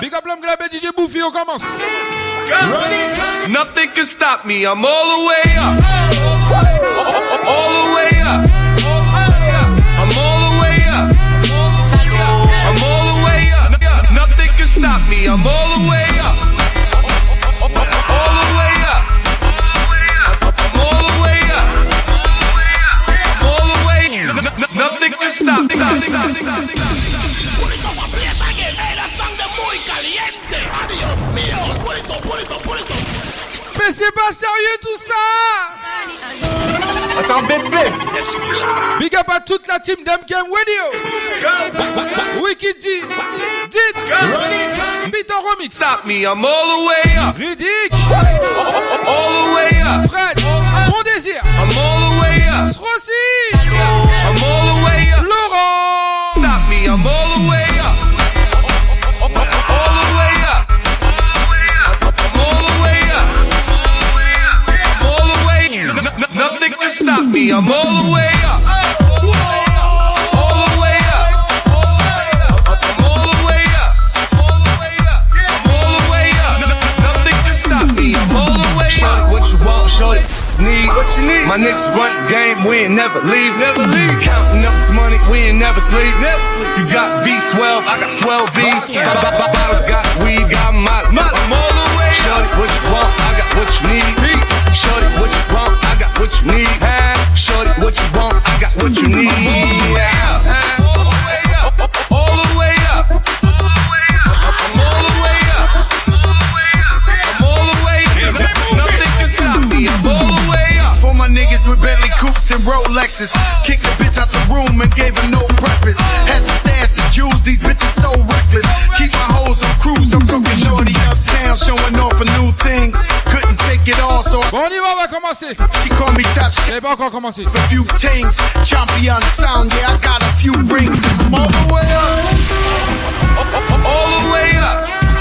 Big up l'homme club et DJ Boufy, on commence. Nothing can stop me, I'm all the way up. All the way up. I'm all the way up. I'm all the way up. Nothing can stop me, I'm all the way up Mais c'est pas sérieux tout ça Ah, c'est un bébé. Big up à toute la team d'MKM Radio. Wiki D Did. Remix. Stop me, I'm all the way up. Riddick. All the way up. Fred. Bon désir. I'm all the way up. Rossi. I'm all the way up. Laurent. Stop me, I'm all the way up the way up All the way up. I'm all the way up. All the way up. I'm all the way up. Show it What you want, shorty? Need what you need. My niggas run the game, we ain't never leave, never leave. Counting up this money, we ain't never sleep, never sleep. You got V12, I got 12 V's. Bottles got weed, got molly. I'm all the way. Shorty, what you want? I got what you need. Shorty, what you want? I got what you need. Shorty, what you want? I got what you need. Yeah. All the way up. All the way up. I'm all the way up. I'm all the way up. Nothing can stop me. All the way up. For my niggas with Bentley coupes and Rolexes. Kicked the bitch out the room and gave her no breakfast. Had to stash the jewels, these bitches so reckless. Keep my hoes on cruise, I'm fucking shorty uptown, showing off for new things. It all, so Bon on y va, on va commencer she called me top shit. Pas encore commencé A few things, champion sound, yeah, I got a few rings. I'm all the way up. All the way up.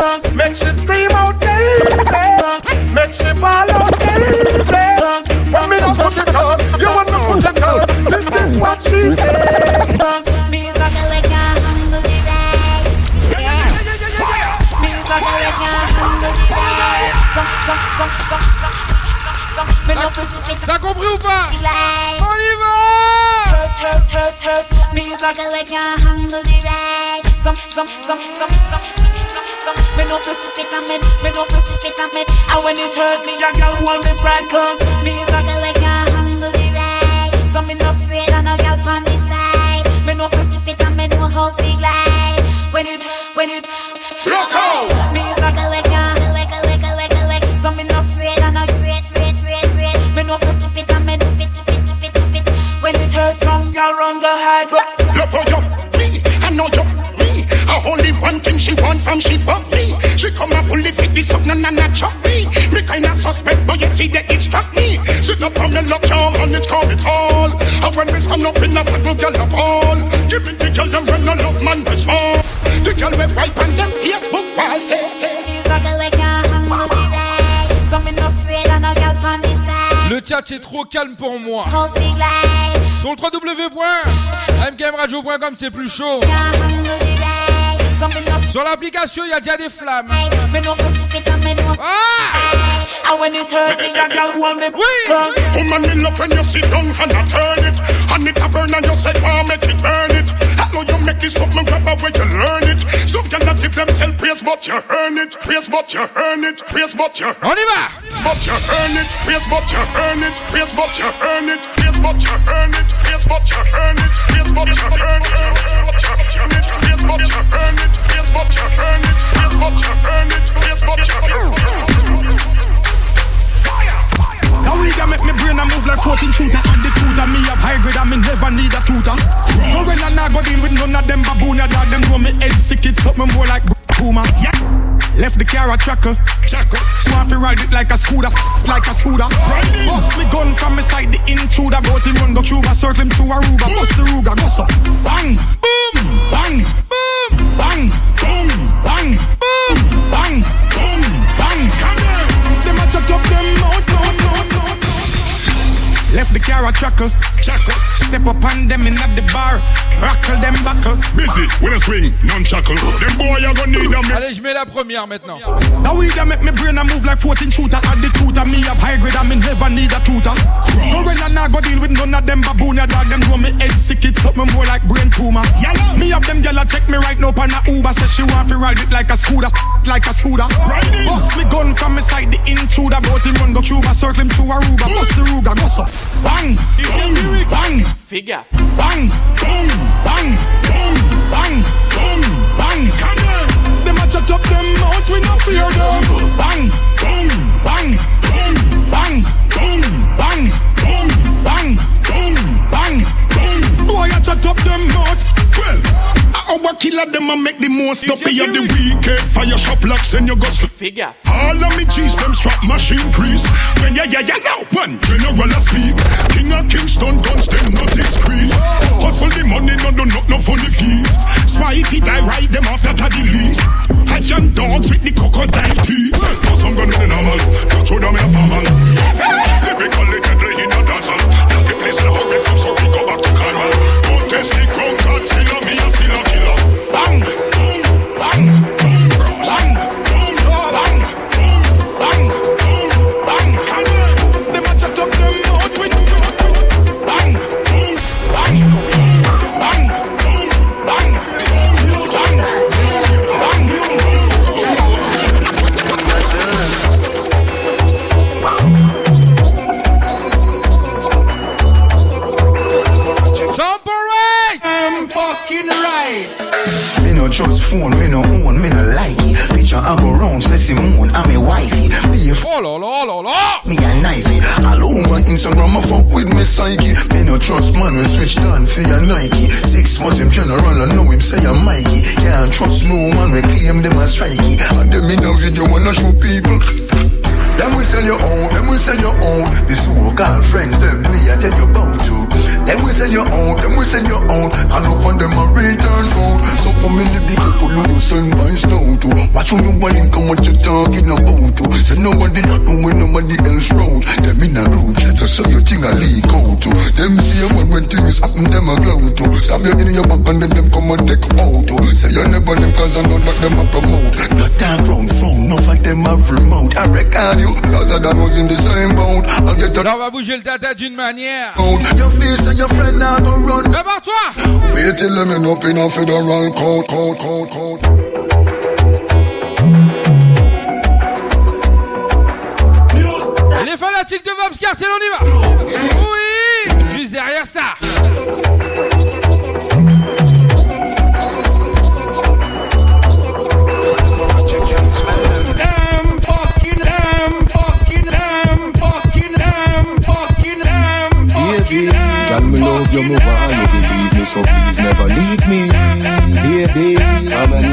Make she scream out baby. Make she ball out baby. When me not put it on, you want to put it on. This is what she said. Me. Me. Me T'as compris ou pas. On y va. Me is like a like a humble ride. Some, some, some, some, some, some, some, some. Me no fit fit a. Me no fit fit a. And when it hurt me, a girl want me pride cause me is like a like a humble ride. So me no afraid of no girl on the side. Me no fit fit a. No how fi glide. When it, when it. Look out! Me is like a like a like a like a like a like. So me no afraid of no. Me no fit fit a med. Fit, fit, fit, fit. When it hurts, some girl run go hide. One thing she want from she but me. She come a bully fit this up, na na na chop me. Me kinda suspect, but you see that it struck me. Sit up on the lock, your man, it's call it all. And when we stand up in a circle, girl, up all. Give me the girl, them girl we wipe on them Facebook wall say say. Struggle we can't handle the ride. So me no afraid of no girl on the side. Le chat est trop calme pour moi. How big life. Sur le www.mkmradio.com c'est plus chaud. Sur l'application, il y a déjà des flammes. afraid. Me no fit fit and me no Ah And when it's hurt me, a girl hold me Oui close. Woman, me love when you sit down and I turn it. And it a burn and you say, oh, make it burn it. Know you make this something grab away, you learn it. Some can not give themselves praise, but you earn it. Praise, but you earn it. Praise, but you earn va but you earn it. Praise, but you earn it. Praise, but you earn it. Praise, but you earn it. Praise, but you earn it. Praise, but you earn it. Praise, but you earn it. Praise, but you earn it. Praise, but you earn it. Praise, but you earn it. Now we can make me brain a move like 14 shooter. And the truth me have high grade and me never need a tutor. Go when I go deal with none of them baboon dog Them know me head sick it something more like Puma. Left the car a tracker. Want fi ride it like a scooter Like a scooter. Bust me gun from me side the intruder. Bout him run go Cuba Circle him through Aruba. Mm. Bust the Ruga Go so. Bang. Boom. Bang. Boom. Bang. Boom. Bang. Boom. Bang. Boom. Bang Them a chat up them Left the car a tracker. Step up on them in at the bar. Rockle them buckle. Busy with a swing, non-chuckle. Them boy you gonna need them. Allez, je mets la première maintenant. Now we that make me brain a move like 14 shooter. And the truth me have high grade and me never need a tutor. Go when I not go deal with none of them baboon ya dog. Them know me head sick it something more like brain tumor. Me have them gyal a check me right now on a Uber. Say she want fi ride it like a scooter, like a scooter. Bust me gun from me side the intruder. Bout him run go Cuba, circle him through Aruba. Bust the Ruga, go so. Bang, boom, bang, Figure. bang, boom, bang, boom, bang, boom, bang. Them a chat up them mouth, we no fear them. Bang, bang, boom, bang, boom, bang, boom, bang, boom, bang, boom. Boy, a chat up them mouth. Well, our killer them a make the most up of the weekend. Fire shop locks and you go slip. Figure. All of me cheese, them strap machine crease. When ya ya ya now one general a speak. King of Kingston guns, them not discreet. Hustle the money, no do not no funny fee. Spy if it I ride them off that a the least. I young dogs with the crocodile teeth. Cause I'm gonna be normal, touch with them in a formal. Lyrically deadly in a dancehall. Tell the place now they fuck so we go back to carnival. Don't test the crown, Godzilla, me a still a Là, on va bouger le tata d'une manière. out. Your face and your friend now go run. Prépare-toi! Wait till them end up in a federal court, court, court, court. Les fanatiques de Vobs Cartel, on y va!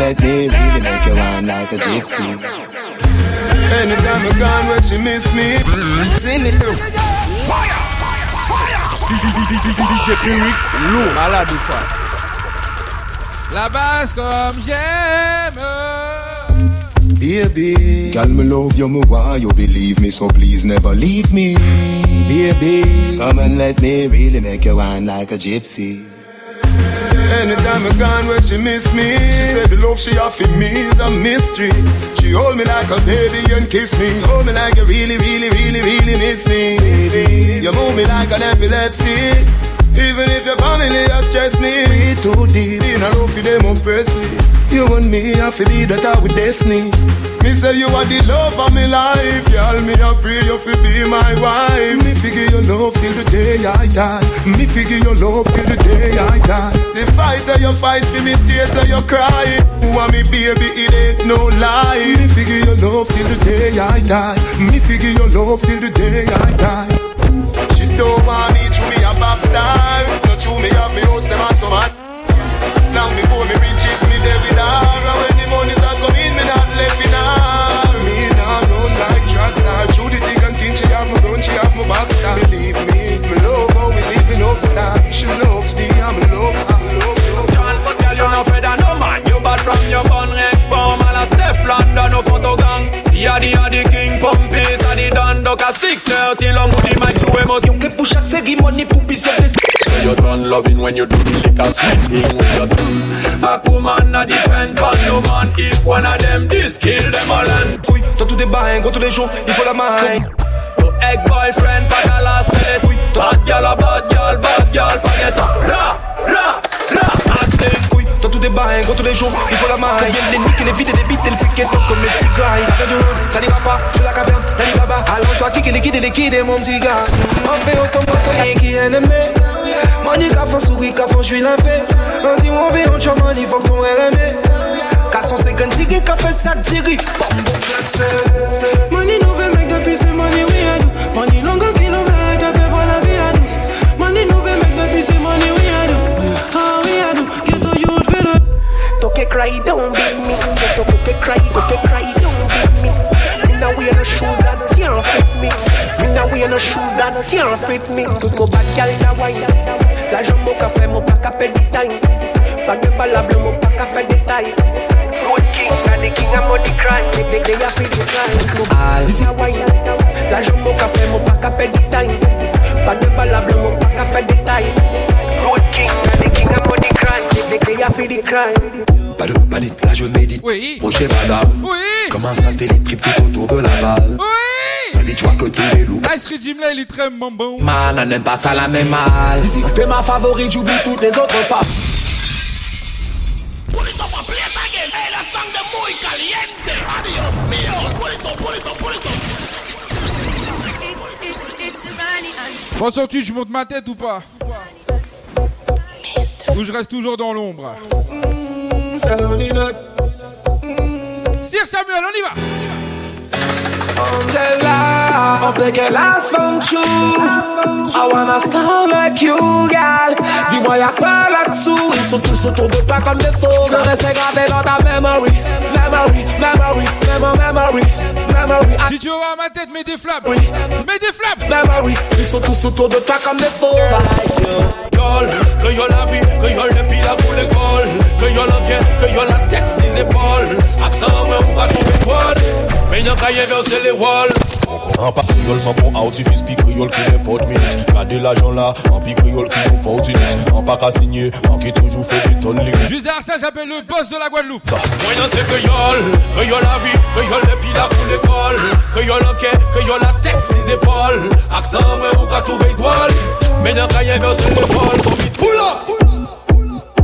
Let me really make you run like a gypsy. Anytime I gone where she miss me, mm-hmm. sinister. DJ Piwyx, lourd, malade ou quoi La base comme j'aime. Baby, girl, me love you, me why you believe me, so please never leave me. Baby, come and let me really make you wine like a gypsy. Anytime I gone where she miss me She said the love she offer me is a mystery. She hold me like a baby and kiss me. Hold me like you really, really, really, really miss me. You move me like an epilepsy. Even if your family has stressed me. We too deep. In a love for them oppress me. You and me, I feel be that I with destiny. Me say you are the love of my life. Y'all me I pray you fi be my wife. Me figure your love till the day I die. Me figure your love till the day I die. The fight that you fight for me tears so you cry. Want me baby? It ain't no lie. Me figure your love till the day I die. Me figure your love till the day I die. She don't want me to be a pop star. No true me have me house them and so gang. See a the a the king pumpis, a the don duck a six thirty long with the mic show must. Que pour chaque série money pour baiser des So you're done loving when you do the liquor sweet thing with your tongue. A woman a depend on no man. If one of them this kill them all and. Oui, dans tous des bains, gros tous les jours, il faut la main Your ex-boyfriend pas qu'à last minute. Oui, bad girl a bad girl, bad girl pas get up. bain, gros tous les jours, il faut la main. Combien ah. les les vides et les bites, et le fric est comme les petits gars. Ils du ça n'ira pas, je la caverne, d'Alibaba. Allonge toi, kick et liquide et liquide, et mon petit gars. On fait autant pas qu'on est qui est aimé. Monique à fond, souris, qu'à je suis l'impé. On dit, on veut, on chante, on y faut qu'on est aimé. Kasson se gen sigi ka fe sak bon klakse Mani nou ve mek depi se mani we adou Mani longa kilometre pe la vi la douz Mani nou ve mek depi se cry, don't beat me. Toke cry, toke cry, don't beat me. Me now wear no shoes that can't fit me. Me now wear no shoes that can't fit me. Tout mon bad gal ka wine. La jambe au café, mon pas qu'à perdre time. Pas de balable, mon pas qu'à faire des tailles Road king, and the king of money crime They, they, they a feel the crime All this a wine. La jambe au café, mon pas qu'à perdre time. Pas de balable, mon pas qu'à faire des tailles Road king, and the king of money crime They, they, they a feel the crime Pas de panique, là je médite. Oui. Chez madame. Oui. Comme un satellite trip tout autour de la base. Oui. Invite-toi que tous les loups. Ice Regime là, il est très bonbon. Man, on n'aime pas ça la même mal Ici, t'es ma favorite, j'oublie toutes les autres femmes de muy caliente. Mío. Bon, je monte ma tête ou pas? Ou je reste toujours dans l'ombre? Sir Samuel, on y va Angela, on peut qu'elle last from true. I wanna star like you, gal. Dis-moi y'a quoi là-dessous? Ils sont tous autour de toi comme des faux. Le reste est gravé dans ta memory. Memory, memory, memory, memory, memory. Si tu veux voir ma tête, mets des flammes Mets des flammes Memory, ils sont tous autour de toi comme des faux. Girl, que yo la vie, que yo depuis la pour l'école Que yo l'enquête, que yo la tête six épaules Accent, mais on va trouver quoi Mais y'a qu'à y verser les walls An pa kriol san pon out, pi kriol ki nen pot minis Kade la pi kriol ki pa ka signe, an ki toujou fe di ton lik Juste derrière ça, j'appelle le boss de la Guadeloupe. Ça. Moyen c'est kriol, kriol la vie, kriol le pila pou l'ekol Kriol anke, kriol la tek, si zépol Aksan mwen ou ka touve idwal Menyan kayen vers son epol, son bit Pull up, pull up.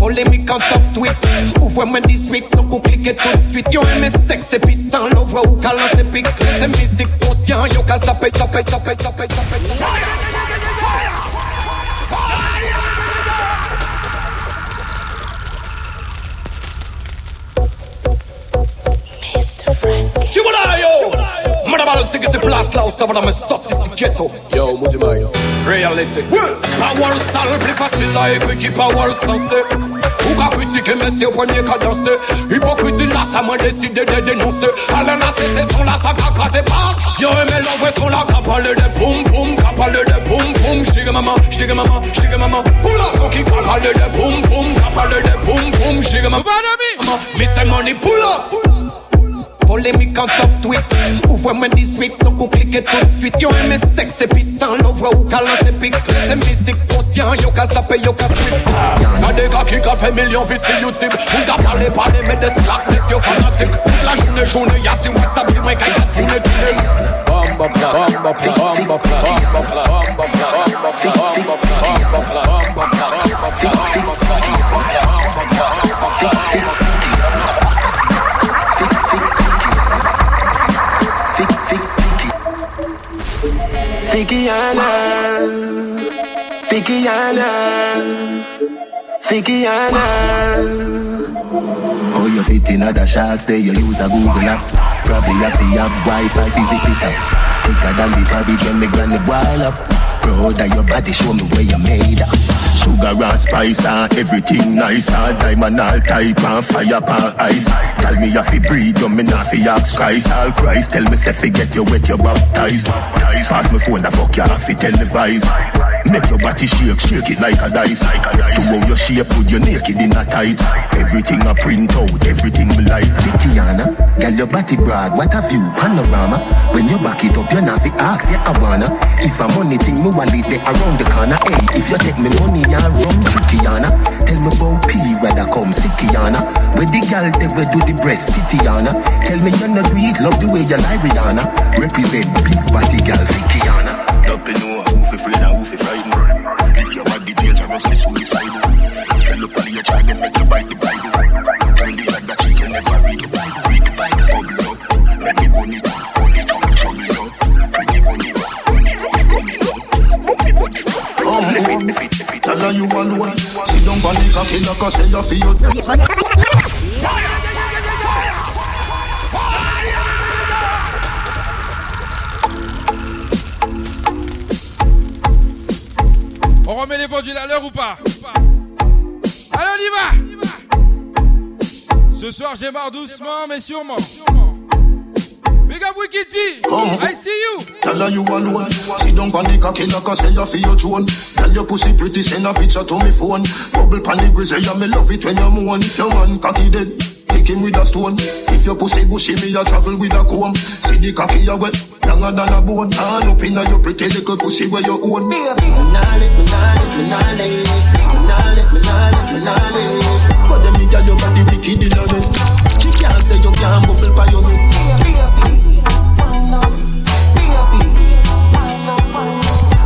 Polémique en top tweet Ouvre-moi 18, donc on clique tout de suite Yo aimé sexe et puissant, l'ouvre ou qu'à lancer pique Les musiques conscients, yo qu'à zapper, zapper, zapper, zapper, zapper Mr. Frank. Chibolayo. Mwen sigi si plas la ou me sot si si ghetto. Yo, mouti mag Reality. Power sal pli fasil la e kwi ki power sanse Ou ka kritike men se ou pwenye ka danse Hipokrisi la sa mwen deside de denonse Ale la se se son la sa ka krase pas Yo eme la vwe son la ka pale de poum poum Ka pale de poum poum Jtige maman, jtige maman, jtige maman Pou la son ki ka pale de poum poum Ka pale de poum poum Jtige maman Me. say money pull up Polémique en top tweet Ouvre-moi 18, donc on clique tout de suite Yo aimé sexe et puissant, l'ouvre ou qu'à lancer pique C'est musique conscient, yo qu'à saper, yo qu'à sweep Y'a des gars qui qu'a fait millions vues sur YouTube On t'a parlé, parlé, mais des slack, mais c'est fanatique Toute la journée, journée, y'a si WhatsApp, dis-moi qu'à y'a tourné, tourné Bamba cla, bamba cla, bamba cla, bamba cla, bamba cla, bamba Fique Ana, fique Oh, you fit in other shots, they you use a Google app. Probably have to have Wi-Fi, fizzy pickup. Quicker than the party, when the granny boil up. Bro, that your body show me where you made up. Sugar and spice and everything nice. All diamond, all type and fire pan ice. Tell me if you breathe, you me not fi ask Christ. All Christ, tell me say forget you wet, you baptized Pass me phone, the fuck you have to televise Make your body shake, shake it like a dice. To how your shape, put your naked in a tight. Everything I print out, everything me like. Kiana, girl your body broad, what a view, panorama. When you back it up, you not fi ask, I wanna. If a money thing, me wallet there around the corner. Hey, if you take me money and run Kiana. Tell me about P, whether come Sikiana Where the girl they where do the breast Titiana. Tell me you're not do love the way you lie Rihanna Represent big body girl Kiana Don't be know who fi afraid and who fi frightened If your body dangerous, me suicide Just tell up on your child and make you bite the Bible Turn the like that you can never read the Bible. Bubble up, let me burn it Burn it up, show me up. Pretty bunny rough, bunny rough, coming up But me body tough, lift it, lift it, lift it oh, oh. Tell her you alone Sit down on the cocky like I say you. Feel On remet les pendules à l'heure ou pas Allez, on y va Ce soir, j'ai marre doucement, mais sûrement. Big up Wiki T. I see you. Tell her you alone Sit down on the cocky like I say you feel your Tell your pussy pretty send a picture to me phone Bubble pan the grizzly yeah me love it when you moan If your man cocky dead Kick with a stone. If your pussy bushy me a travel with a comb See the cocky a wet Younger than a bone. All up inna your pretty little pussy where you own. Nah lift me, nah lift me, nah lift me, nah lift me, nah lift me, nah lift me. But them nigga your body wicked in a bed She can't say you can't bubble by your head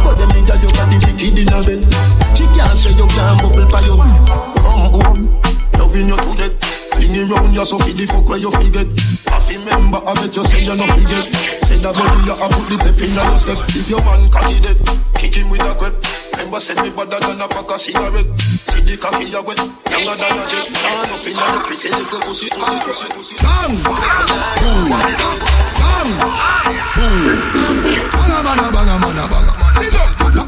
But them nigga your body wicked in a bed She can't say you can't bubble by your Come home Loving you to death Fling it round you so feel the fuck where you forget I feel remember I bet you say you no forget Say that body you a put the pep in your step If your man cocky dead Kick him with a grip Remember say me better than a pack of cigarette See the cocky you wet Younger than a jet Stand up in your pretty little pussy pussy pussy pussy Bang! Boom! Bang! Boom! Banga banga banga banga banga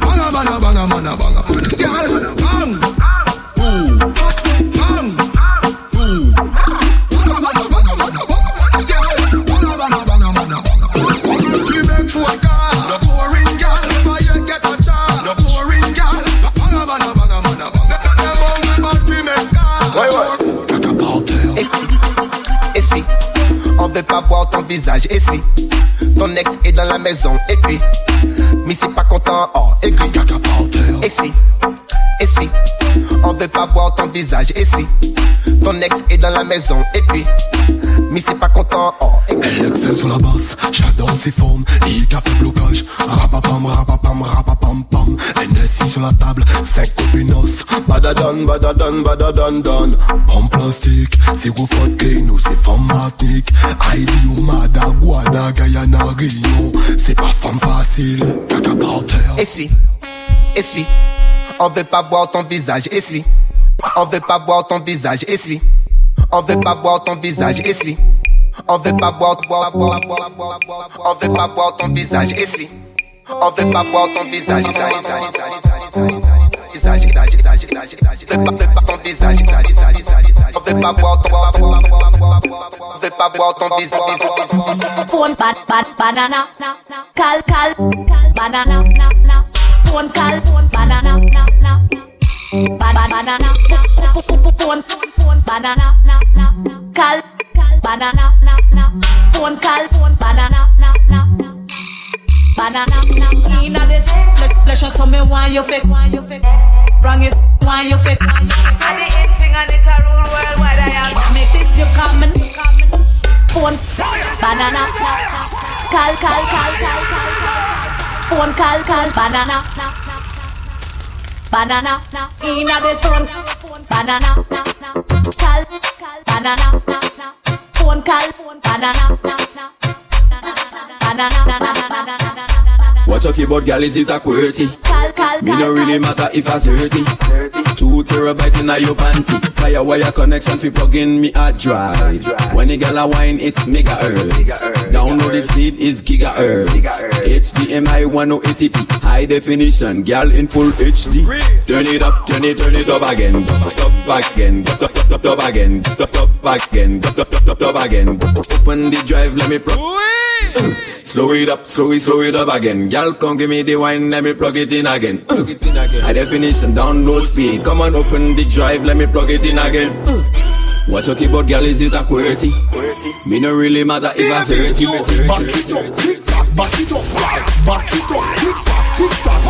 Banga banga banga banga banga Girl, bang! Boom! Car Essuie, on veut pas voir ton visage, essuie. Ton ex est dans la maison, et puis, mais c'est pas content, oh, aigri. Essuie, essuie, on veut pas voir ton visage, essuie. Ton ex est dans la maison, et puis, mais c'est pas content, oh. Elle excelle sur la basse, j'adore ses formes, il a fait blocage. Rapapam, rapapam, rapapam, pam. NSI sur la table, 5 copinos. Badadan, badadan, badadan, dan. Pomme plastique, c'est gros faute clean ou c'est femme matnique. Heidi ou Mada, Guada, Guyana, Réunion. C'est pas femme facile, caca par terre. Essuie, essuie, on veut pas voir ton visage, essuie. On veut pas voir ton visage, essuie. On veut pas voir ton visage, essuie. On veut pas voir, voir, voir, voir. On veut pas voir ton visage ici. On veut pas voir ton visage, ton visage, visage, visage, visage. On veut pas voir ton, on veut pas voir ton visage. Phone bad bad banana, cal cal banana, phone call. banana, banana, phone banana, cal banana, phone cal banana, banana. Inna this, let let show some me why you fake, why you fake, wrong it, why you fake. I the end thing and it a rule worldwide. I am. Make this you common, phone banana, cal cal cal cal cal, phone call, cal banana, banana. Inna the sun, banana, cal banana, phone cal banana, banana. What talk about gal is it a QWERTY? Me no really matter if I dirty. Two terabyte inna your panty. Firewire connection fi plug in me hard drive. When the gal a wine, it's megahertz. Download the speed is gigahertz. HDMI 1080p, high definition. Gal in full HD. Turn it up, turn it, turn it up again. Up again, up up up up again, up up again, up up up up again. Open the drive, let me plug. Slow it up, slow it, slow it up again. Gal, come give me the wine, let me plug it in again. High definition, download speed. Come on, open the drive, let me plug it in again. What talk about gal is it a QWERTY? Me no really matter if I say it. Back it up, back it up, back it up, tick tock, tick tock,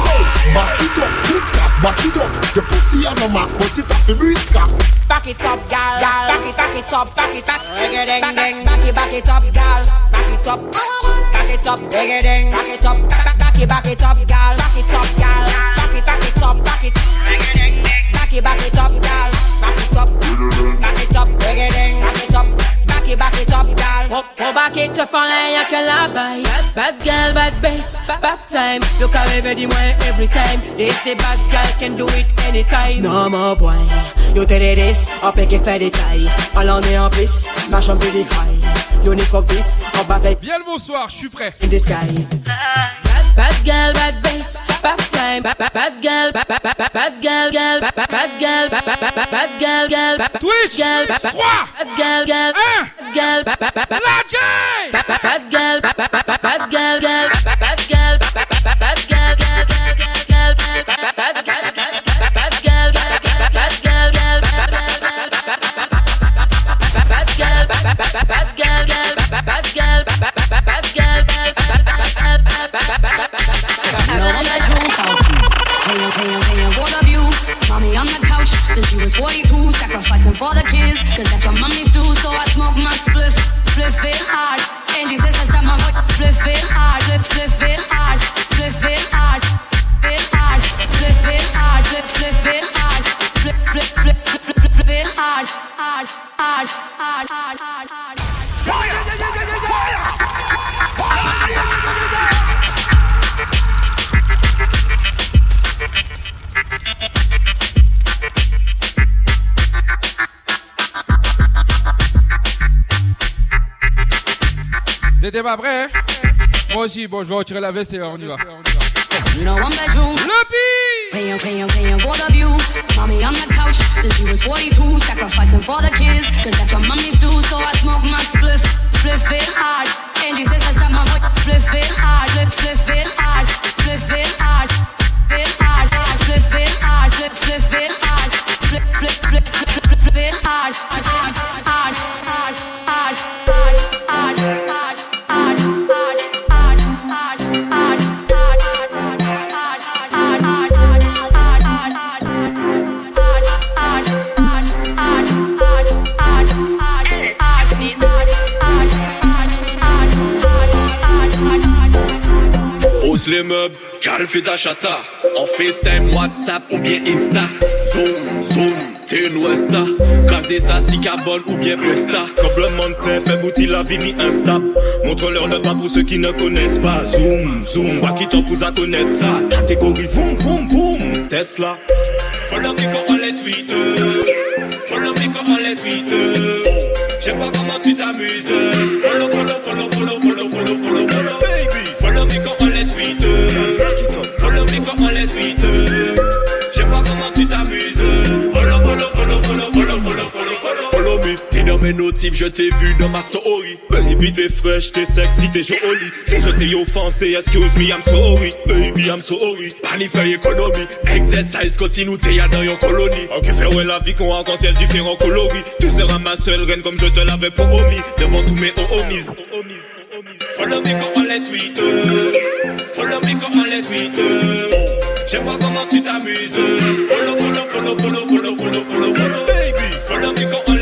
back it up, tick tock, back it up. The pussy a no mark, but it a fi briska. Back it up, gal, gal. Back it, back it up, back it up. Reggae ding ding. Back it, back it up, gal. Back it up, back it up. Reggae ding. Back it up, back, back it, back it up, gal. Back it up, gal. Back it, back it up, back it. Reggae ding ding. Back it, back it up, gal. Back it up, back it up. Reggae ding. Back it up, back it, back it up, gal. Pour, pour back it up en l'air, y'a que la baille. Bad, girl, bad bass, back time. Look how rêver dis-moi every time. This the bad girl can do it anytime. Non, mon boy, yo t'es des this, on fait qu'il fait des tailles. Allons est en plus, marche en plus des high. Yo need trop vis, on va faire. Bien le bonsoir, je suis prêt. In the sky. bad girl, bad bass, bad time, bad girl, bad girl, bad girl, girl, bad girl, bad girl, girl, Twitch, girl, bad girl, girl, girl, bad girl, bad girl, bad girl, girl, bad girl, bad girl, girl, girl, girl, bad girl. You I'm like Joe Fauci. Paying, paying, paying for the view. Mommy on the couch since she was 42, sacrificing for the kids. Cause that's what mommies do. So I smoke my spliff, spliff it hard. Angie says that's not my voice. Spliff it hard, spliff, it hard, spliff it hard, it hard, spliff it hard, spliff, it hard, spliff, spliff, it hard, hard, hard, hard, hard, hard, T'étais pas prêt, hein? Moi aussi, bon, je vais retirer la veste et on y va. You know one bedroom. Paying, paying, paying for the view. Mommy on the couch since she was 42, sacrificing for the kids. Cause that's what mommies do. So I smoke my spliff, spliff it hard. Angie says that's not my voice? Spliff it hard, spliff, spliff it hard, spliff it hard, it hard, spliff it hard, spliff, spliff it hard, spliff, spliff, spliff, spliff, spliff, spliff it hard, les meubles, cal fait ta chata. En FaceTime, WhatsApp ou bien Insta. Zoom, zoom, t'es une Westa. Casé ça, si carbone ou bien Presta. Complémentaire, fait bouti la vie mi Insta. Montre-leur le pas pour ceux qui ne connaissent pas. Zoom, zoom, pas qui t'en pour à connaître ça. Catégorie, boum, boum, boum. Tesla. Follow me quand on les tweet. Follow me quand on les tweet. Je t'ai vu dans ma story. Baby, t'es fresh, t'es sexy, t'es jolie. Si je t'ai offensé, excuse me, I'm sorry. Baby, I'm sorry. Panify économie, exercise, que si nous t'es dans yon colonie. Ok, faire ouais la vie qu'on a ciel différent coloris. Tu seras ma seule reine comme je te l'avais promis. Devant tous mes homies. Follow me quand on les tweet. Follow me quand on les tweet. Sais pas comment tu t'amuses. Follow, follow, follow, follow, follow, follow, follow, follow. Baby, follow me quand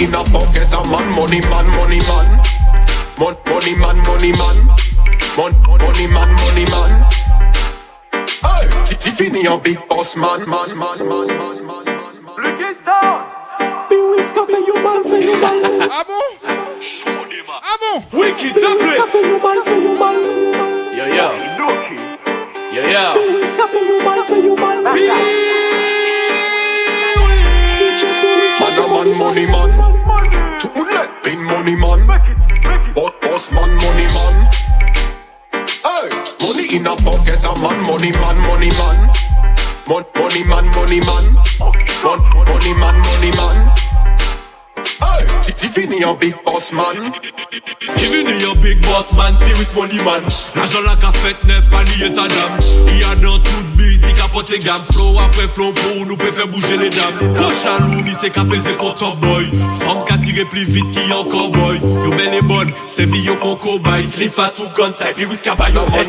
in a pocket, a man, money man, money man. Mon, money man, money man. Mon, money man, money man. Hey, Tiffany a big boss man, man, man, man, man, man, man. Bewix café, you man, fait you man. Ah bon Ah bon Wicked Bewix café, you man, fait you man. Yo, yo. Yo, yo. Bewix café, you man, fait you man. Man man, money man. To let big money man. Boss, boss man, money man. Hey, money in a pocket, a man, money man, money man. Mon, money man, money man. Mon, money man, money man. Hey, Divini yon big boss man Divini yon big boss man Piris money man Najan la ka fet nef pa liye ta dam Ya dan tout bizi kapote gam Flow apre flow pou nou pe fe bouje le dam Poch la se ka kon top boy Fom ka tire pli vit ki yon cowboy Yo bel e bon, se vi yo kon kobay gun type, Piris ka bay yo tek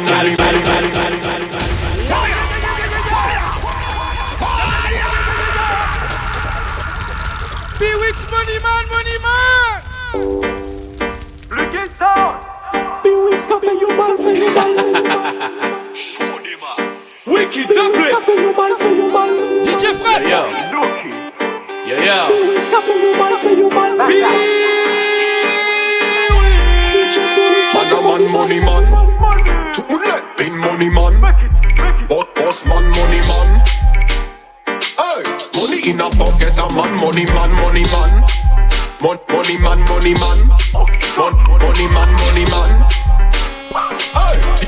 Wicked Bewix template café, you man, fait you man. DJ Fred. Bewix café, you man, fait you man. Man a man, money man. To let big money man. Boss, boss man, money man. Hey, money in a pocket, a man, money man, money man. Mon, money man, money man. money man, money man.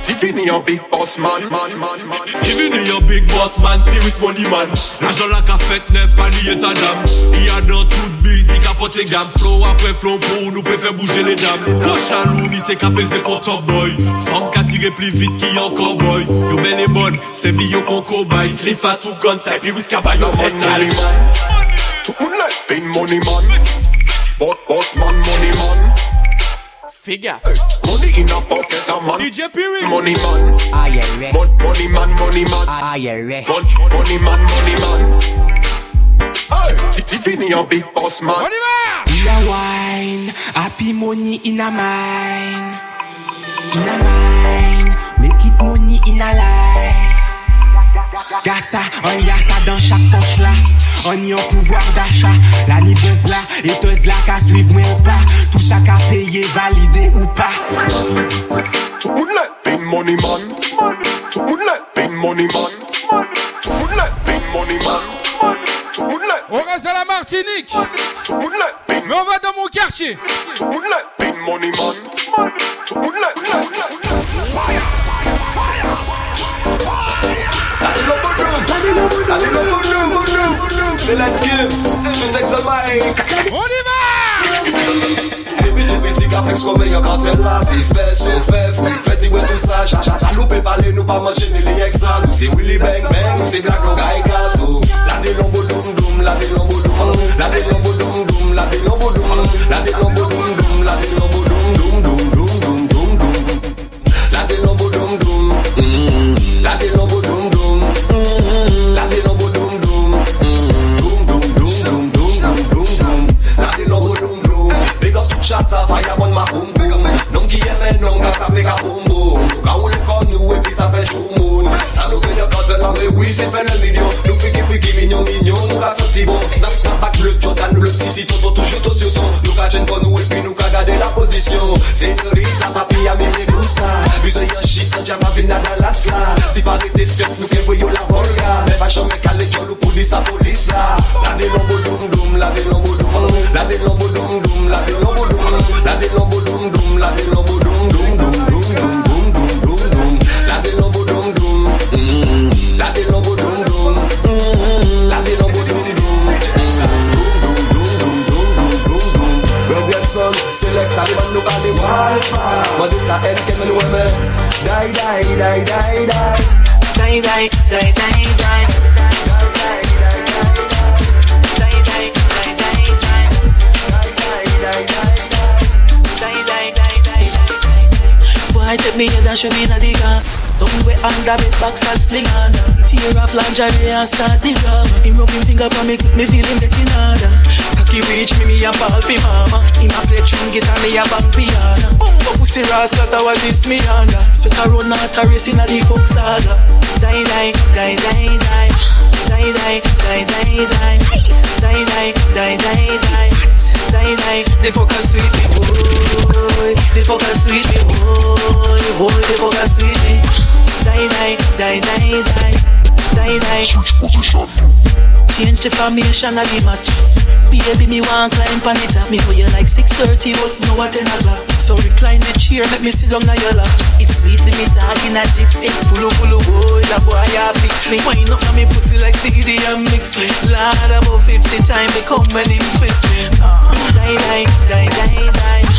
Divini yon big boss man, man, man, man. Big boss man, piris money man. L'ajan lak a fet nef, pa li etan dam Y a dan tout bizi kapote gam Flow apre flow pou nou pe fe bouje le dam Poch la louni se kapese kon top boy. Fram ka tire pli vit ki yon cowboy Yo bel e bon, se vi yo kon kobay Slip fatou kontay, piris kaba yo tetay Money man, tout moun lè, pin money man. Bot boss man, money man. Figure Money in a pocket, a man. DJ Piri Money man. Ah, yeah, right. Mon, money man, money man. Ah, yeah, right. Mon, money man, money man. Hey, Tiffany a big boss man. On y va. We a wine, happy money in a mine, in a mine, make it money in a life. Gassa, on y a ça dans chaque poche là. An yon pouvoir d'achat. La ni bez la, etez la Ka suiv mwen ou pas, Tout ça ka peye, valide ou pas. Tout moun lè, bin money man. Tout moun lè, bin money man. Tout moun lè, bin money man. Tout On reste à la Martinique. Tout Mais on va dans mon quartier. Tout moun lè, bin money man. Tout moun lè, bin money man To let, let, let. C'est la gueule, tout examen On y va. Yon so tout Willy Bang Bang, nous c'est Black Rock Aika So, la de lombo doum doum, la de lombo doum La de lombo doum doum, la de lombo doum La de lombo doum doum, la de lombo doum doum doum doum doum doum doum La de lombo doum doum, mm, la de lombo doum doum Shots of fire on my boom boom. Non qui aime non grâce à mes boom boom. Nous caoule comme nous et puis ça fait tout Ça nous fait le cause là mais oui c'est fait le million. Nous fiki fiki mignon mignon Nous ca senti bon Snap snap back Jordan bleu Si si tonton toujours tout sur son Nous ca gêne pour nous et puis nous ca garder la position. Señorita papi a mi me gusta. Buse shit nan jama vin la. Si pa rete step la volga Me pa chome kale chon nou polis a la La de lombo dum dum, la de lombo dum La de lombo dum dum, la de lombo La de lombo dum dum, la de lombo dum dum dum dum dum dum dum dum dum La de lombo dum dum, la de lombo dum dum La de lombo dum son Select Taliban look at the wild But it's a head can me Die, die, die, die, die Die, die, die, die, die Boy, take me head and show me na the gun Don't wear under bed box and spling on Tear off lingerie and start the drama Him rub him finger for me, me feel him getting harder. Cocky reach me, me a fall for mama. Him a play string guitar, me a bang piano Bumbo pussy rasta, that was this me under Sweat a run out a race in a the fuck saga Die, die, die, die, die. Die, die, die, die, die Die, die, die, die, die night, night, they focus with me, boy. They focus with me, boy. Boy, they focus with me. Die, die, die, die, die, die, die. Change the formation of the match. Baby, me want climb on it. Up Me go you like 6.30 but no at 10 o'clock So recline the chair, let me sit down on your lap. It's sweet me talking a gypsy. Pulu pulu boy, that boy ya fix me. Wind up on me pussy like CD and mix me. Lord about 50 times they come and him twist me. Ah. Die, die, die, die, die Die,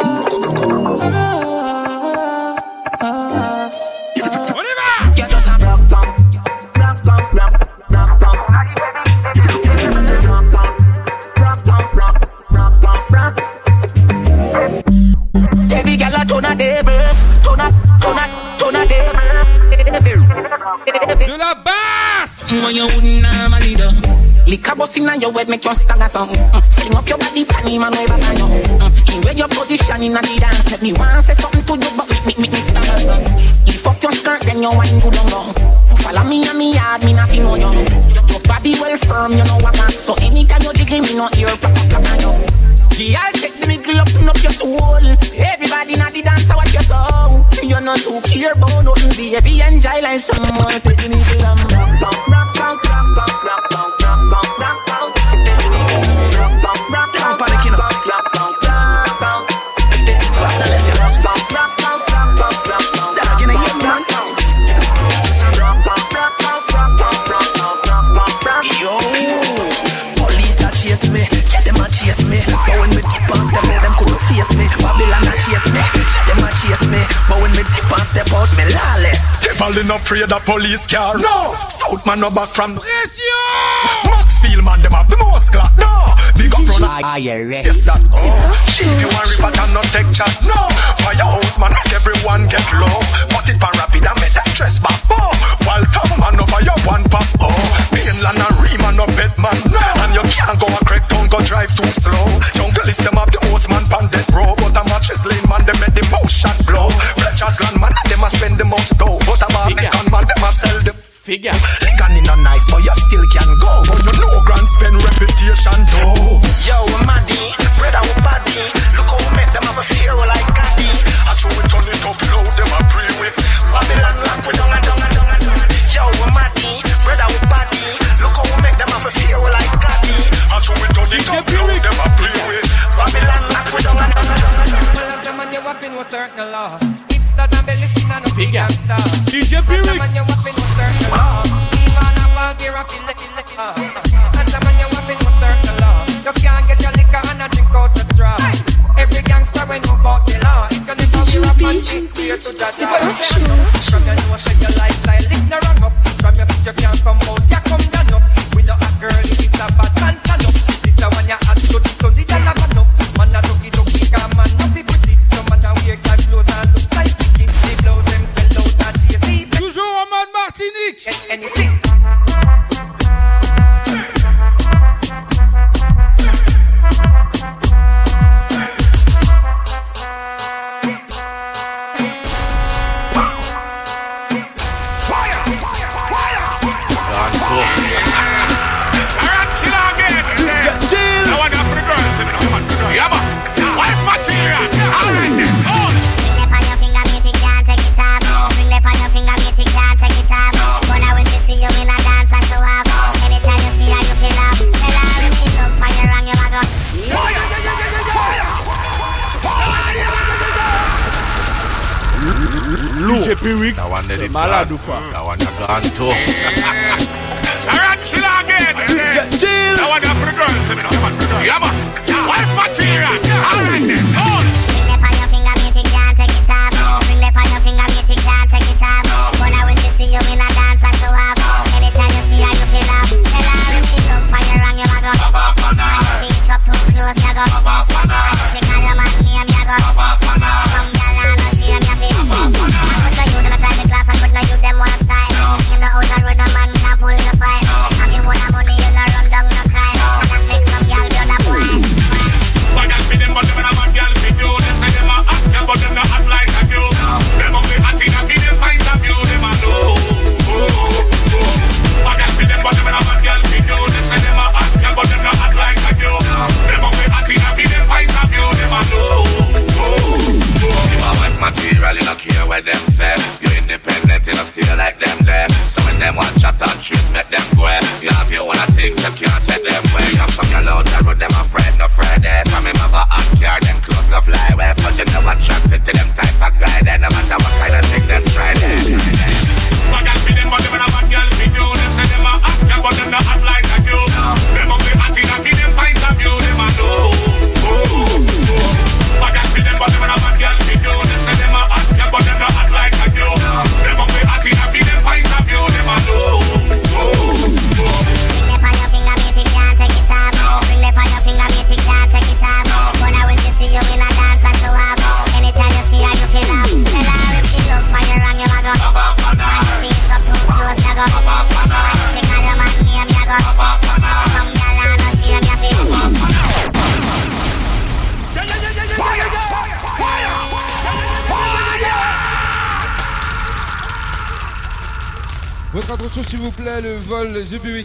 De la basse. When you wouldn't normally do. Liquor bust inna your head, make you stagger some. Mm. Fling up your body, panty man, way back on you. Mm. In where your position inna the dance, make me want say something to you, but make me, make me stagger some. You fuck your skirt, then you wine good on low. Follow me and me yard, me nothing know you. Your body well firm, you know what man. So anytime you jiggle, me no ear pop up on you. Girl, take the middle up, up your soul. Everybody not the dance, watch your soul. You're not too care about nothing, baby. Enjoy like someone. Take the middle and rock rock down, rock rock rock step out, me lawless. Devil in afraid of police car. No, South man no back from. Pression. Maxfield man them have the most class. No, big up run. Ah, yeah, right. Yes, that. Oh, see if you want rip and not take chat. No, firehouse man make everyone get low. Put it pan rapid and make them dress back. Oh, while town man no fire one pop. Oh, Mainland and Riemann no bed man. No, and you can't go a crack town go drive too slow. Jungle is them have Fletcher's land man them a spend the most dough, but a Barbican man them a sell the figure. Ligan in a nice, but you still can go. But you know grand spend reputation though. Yo, Maddie, brother, we body. Look how we make them have a fear like Caddy. I throw it on it up low, them a pre whip. Babylon lock we down and down and down and down. Yo, we Maddie, brother, we body. Look how we make them have a fear like Caddy. I throw it on it up low, them a pre whip. Babylon lock we down and down and down and down. Well, the man you weapon was certain law figure. DJ Piwyx. You uh. uh. can't get your liquor and a drink out the straw. Every gangster we know about the uh. law. If you're the top of a clear to the top. From your nose, your lifestyle, lick the wrong up. From your feet, you can't come out, you come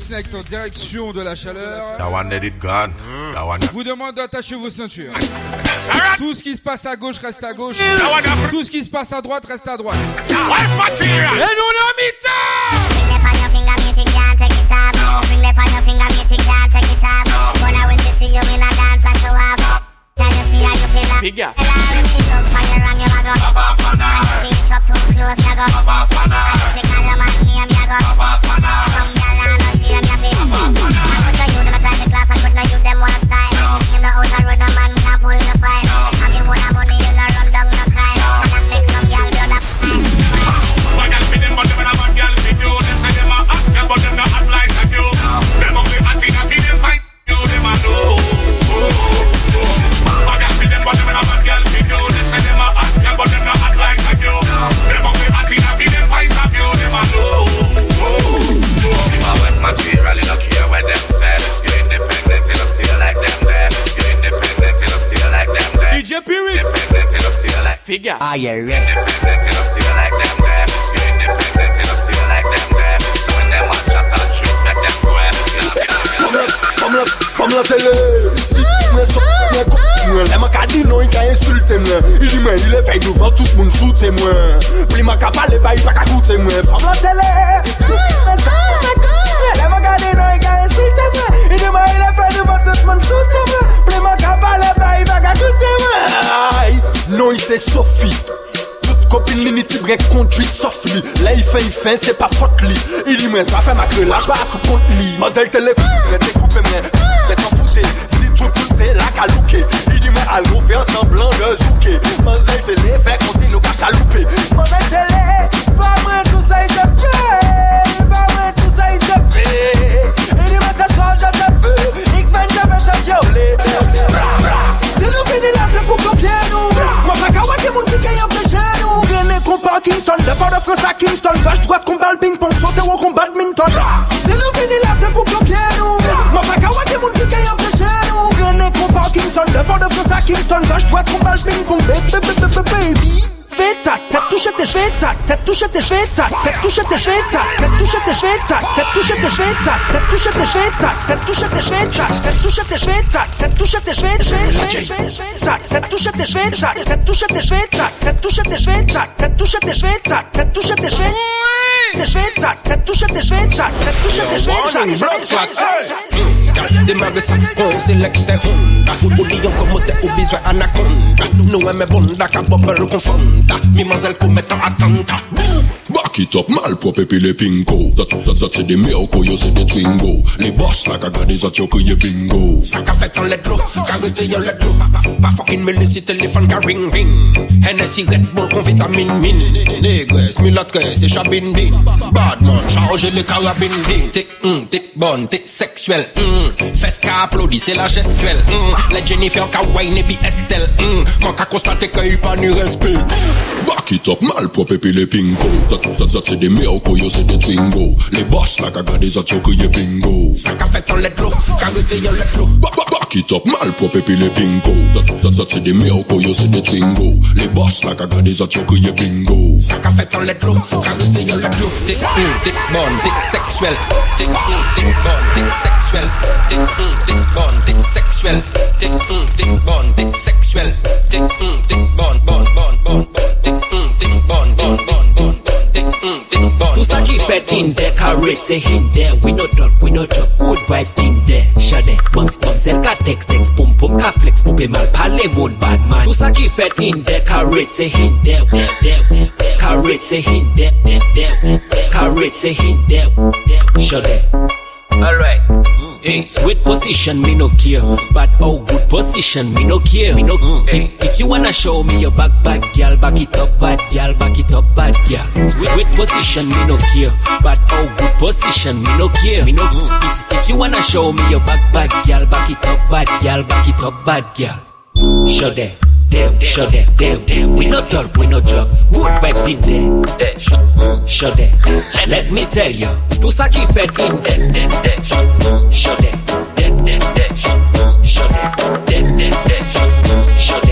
En direction de la chaleur. Vous demande d'attacher vos ceintures. Tout ce qui se passe à gauche reste à gauche. Tout ce qui se passe à droite reste à droite. Ili mwen, ili fey devan, tout moun soute mwen Pli man ka pale, bayi pa ka koute mwen Fam la tele, soute mwen, sa mwen koute Le mwen gade nan yi ka insulte mwen Ili mwen, ili fey devan, tout moun soute mwen Pli man ka pale, bayi pa ka koute mwen Non yi se Sophie Kopil li ni tibre kontrit sof li Le yi fe yi fe, se pa fote li Ili men sa fe makre laj ba sou kont li Mazel te le koupe, te koupe men Fè san foute, si tou poute, la ka louke Allons faire semblant de jouquer Manzel c'est les fait qu'on s'y nous pas chaloupé c'est les Pas moins tout ça il te fait Pas moins tout ça il te fait Et les masses soir je te veux. X-Men jamais se violer. C'est nous venir là c'est pour copier nous. Moi pas qu'à ouater mon qui gagne empêcher nous. Rien n'est qu'on Kingston Le pas de France à Kingston. Gauche droite combat le ping-pong Sauter au combat badminton Kingston, lâche-toi ton balle, bing bong, baby. Fais ta tête, touche tes cheveux, ta tête, touche tes cheveux, ta tête, touche tes cheveux, ta tête, touche tes cheveux, ta tête, touche tes cheveux, ta tête, touche tes cheveux, ta tête, touche tes cheveux, ta tête, touche tes cheveux, ta tête, touche tes cheveux, ta tête, touche tes cheveux, ta tête, touche tes cheveux, ta tête, touche tes cheveux, ta tête, touche tes cheveux, ta tête, touche tes cheveux, ta tête, touche tes cheveux te Szwajcar, sertusze te Szwajcar, sertusze te Szwajcar Dime besar con selecte Honda Unión como te ubiso es anaconda No bonda, Back it up, malpropre et puis les pingo. Ça, ça, ça, c'est des miracles, yo, c'est des twingo. Les boss, la caga des autres, yo, crié bingo. Ça qu'a fait en lettre l'eau, carité, yo, lettre l'eau. Pas fucking me laisser téléphone, car ring, ring. Hennessy, Red Bull, qu'on vitamine, mine. Négresse, milatresse, et chabine, bin. Badman, chargez les carabines, ding. T'es, hum, t'es bonne, t'es sexuelle, hum. Fesse qu'a applaudi, c'est la gestuelle, hum. La Jennifer, Kawaii, et puis Estelle, hum. Quand qu'a constaté qu'il n'y a pas ni respect. Back it up, malpropre et puis les pingo. Zat, zat se de meoko, yo se de twingo. Le boss la ka gade zat yo kriye bingo. Sa ka fet an ledlo, ka rete yon ledlo Back it up, malpropre epi le pinko Zat, zat, zat se de meoko, yo se de twingo. Le boss la ka gade zat yo kriye bingo. Sa ka fet an ledlo, ka rete yon ledlo T'es, mm, t'es bonne, t'es sexuelle T'es, mm, t'es bonne, t'es sexuelle T'es, mm, t'es bonne, t'es sexuelle T'es, mm, t'es bonne, t'es sexuelle T'es, mm, t'es bonne, bonne, bonne, bonne, bonne T'es, mm, t'es bonne, bonne, bonne, bonne, Mm, bon, Tout sa ki fet in de, karete in de We no dot, we no drop, good vibes in de Shade, bangs, topsel, ka tex, tex Pum pum, ka flex, poupe mal pale moun badman Tout sa ki fet in de, karete in de Karete in de, karete in de Shade. Alright. Mm. Hey, sweet position, me no care. But oh, good position, me no care. Me no. Mm. If, if you wanna show me your back, back, girl, back it up, bad girl, back it up, bad girl. Sweet, sweet position, me no care. But oh, good position, me no care. Me no. Mm. If, if you wanna show me your back, back, girl, back it up, bad girl, back it up, bad girl. Show them. down, shut that down, down. We no talk, we no joke. Good vibes in there. Dash, mm, shut that. Let me tell you, tout ça qui fait in there. That, that, dash, mm, shut that. That, that, dash, mm, shut that. That, that, dash, mm, shut that.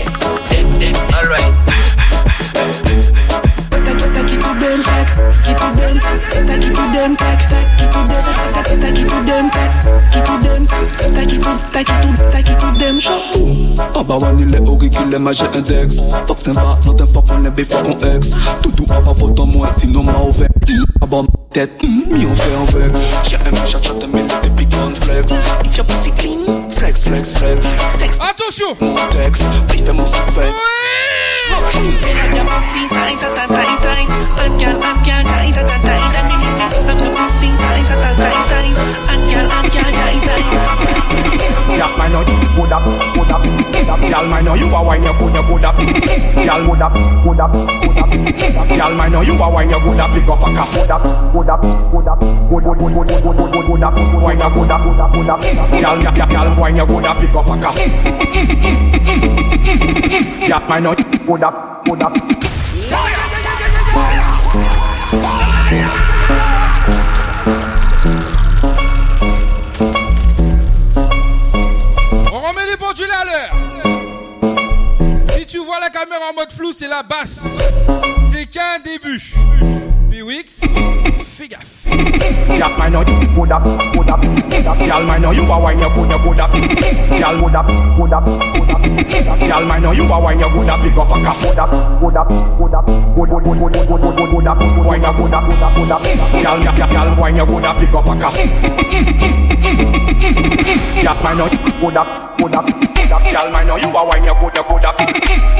Take it to them, take it to them, take, take it to them, take, take it to them, take it to them, take it to, take it to, take it to them, show. Abba one il est auriculaire, mais j'ai index. Fuck c'est pas, not un fuck on est bif, fuck on ex Tout doux, abba vote en moi, sinon m'a ouvert ma tête, mi on fait un vex. J'ai un mec, chat mille, des big on flex. If your pussy clean, flex, flex, flex. Sex, attention! Mon texte, Y'all man know you a wine you good, you good up. Y'all good up, good up, Y'all man know you a wine you good up. Pick up a calf Good up, good up, good up. Good, good, good, good, good, good, good, up. Wine you good up, good up, good up. Y'all, y'all, y'all wine you good up. Pick up a calf Yak man know good up, good up flou, c'est la basse. C'est qu'un début. Biwix, fais gaffe. Man know you good up, good up, up. Man know you a wine you good, you good up. Y'all good up, good up, up. Man know you a wine you good up. Up a calf Good up, good up, good up. Good, good, good, good, good, good, good, good up good up, good up, good up good up. Up a you good up, good up, good Y'all man know you a wine you good, you good up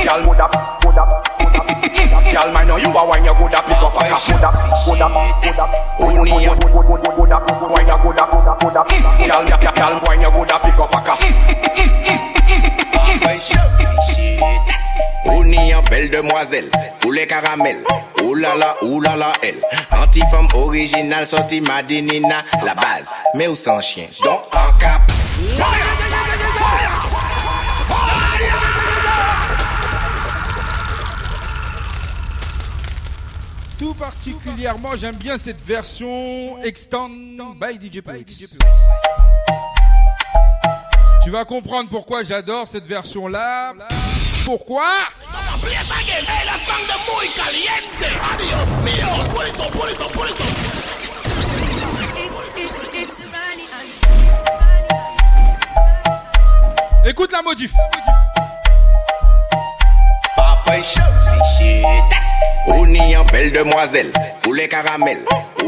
Y'all good up, good up, good up Y'all man know you a wine you good up Pick up a calf Good up, good up, good up Good, good, good, good, good, good, good up Wine you good up, good up, good up Y'all, y'all, y'all wine you good up Pick up a calf Oni en belle demoiselle, poulet caramel. Ouh là là, ouh là là, elle. Anti-femme originale, sortie Madinina, la base. Mais où sans chien, donc en cap. Tout particulièrement, j'aime bien cette version extend by DJ Pix. Tu vas comprendre pourquoi j'adore cette version là. Pourquoi? Écoute la modif. Papa est tasse. Oni en belle demoiselle, poulet caramel.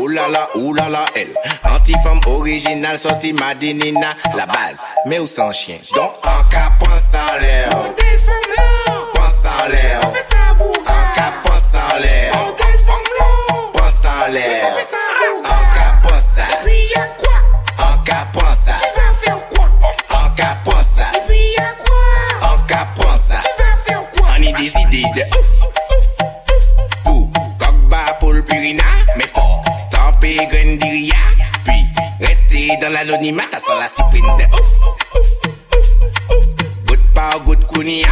Là là, elle. Anti-femme originale, sortie Madinina, la base, mais où sans chien. Donc, en cas, pense en l'air. Pense en l'air. En cas, pense en l'air. Pense en l'air. Des idées de ouf. Pou, coq bas pour le purina, mais fort. Tempé grendiria. Puis, rester dans l'anonymat, ça sent la cyprine de ouf. Good power, good kunia.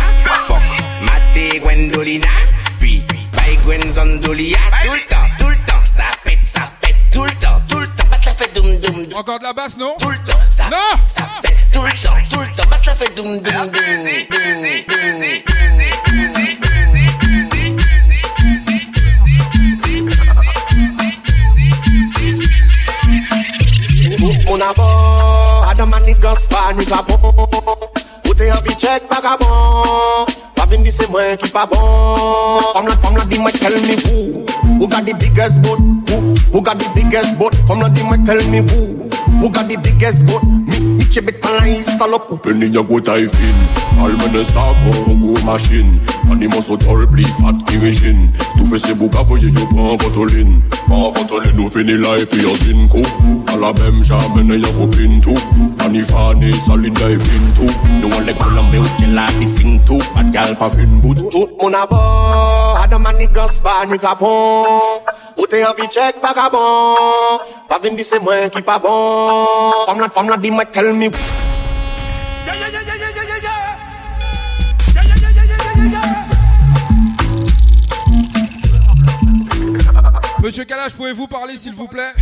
Fuck, maté Gwendolina. Puis, bye Gwen Zondolia. Tout le temps, tout le temps, ça pète, ça pète. Tout le temps, tout le temps, basse la fait doum doum doum. Encore de la basse, non? Tout le temps, ça non. ça pète. Tout le temps, tout le temps, basse la fait doum doum doum. doum, doum. Adam pa bon Pa vin di se mwen ki pa bon. Di mwen tell me who. Who got the biggest boat? Who, who got the biggest boat? Fam la di mwen tell me who. Who got the biggest boat? Mi, mi chebet pan la yi salop Penny ya go taille fine Almene sako, on go machine. Animo so tol, pli fat ki rejine Tou fe se bouka voye yo pran votoline Pran votoline ou fini la epi yo sin kou A la bem jamene ya go Ani fane salin ya e pin tou Nou an lek kolambe ou ke la di tou Pat gal pa fin bout Tout mon abord, Adam and niggas pa nigga bon Ou te avi check vagabond. Pa vin di se mwen ki pa bon Fam la, fam la di mwen tell me Monsieur Kalash, pouvez-vous parler s'il vous plaît?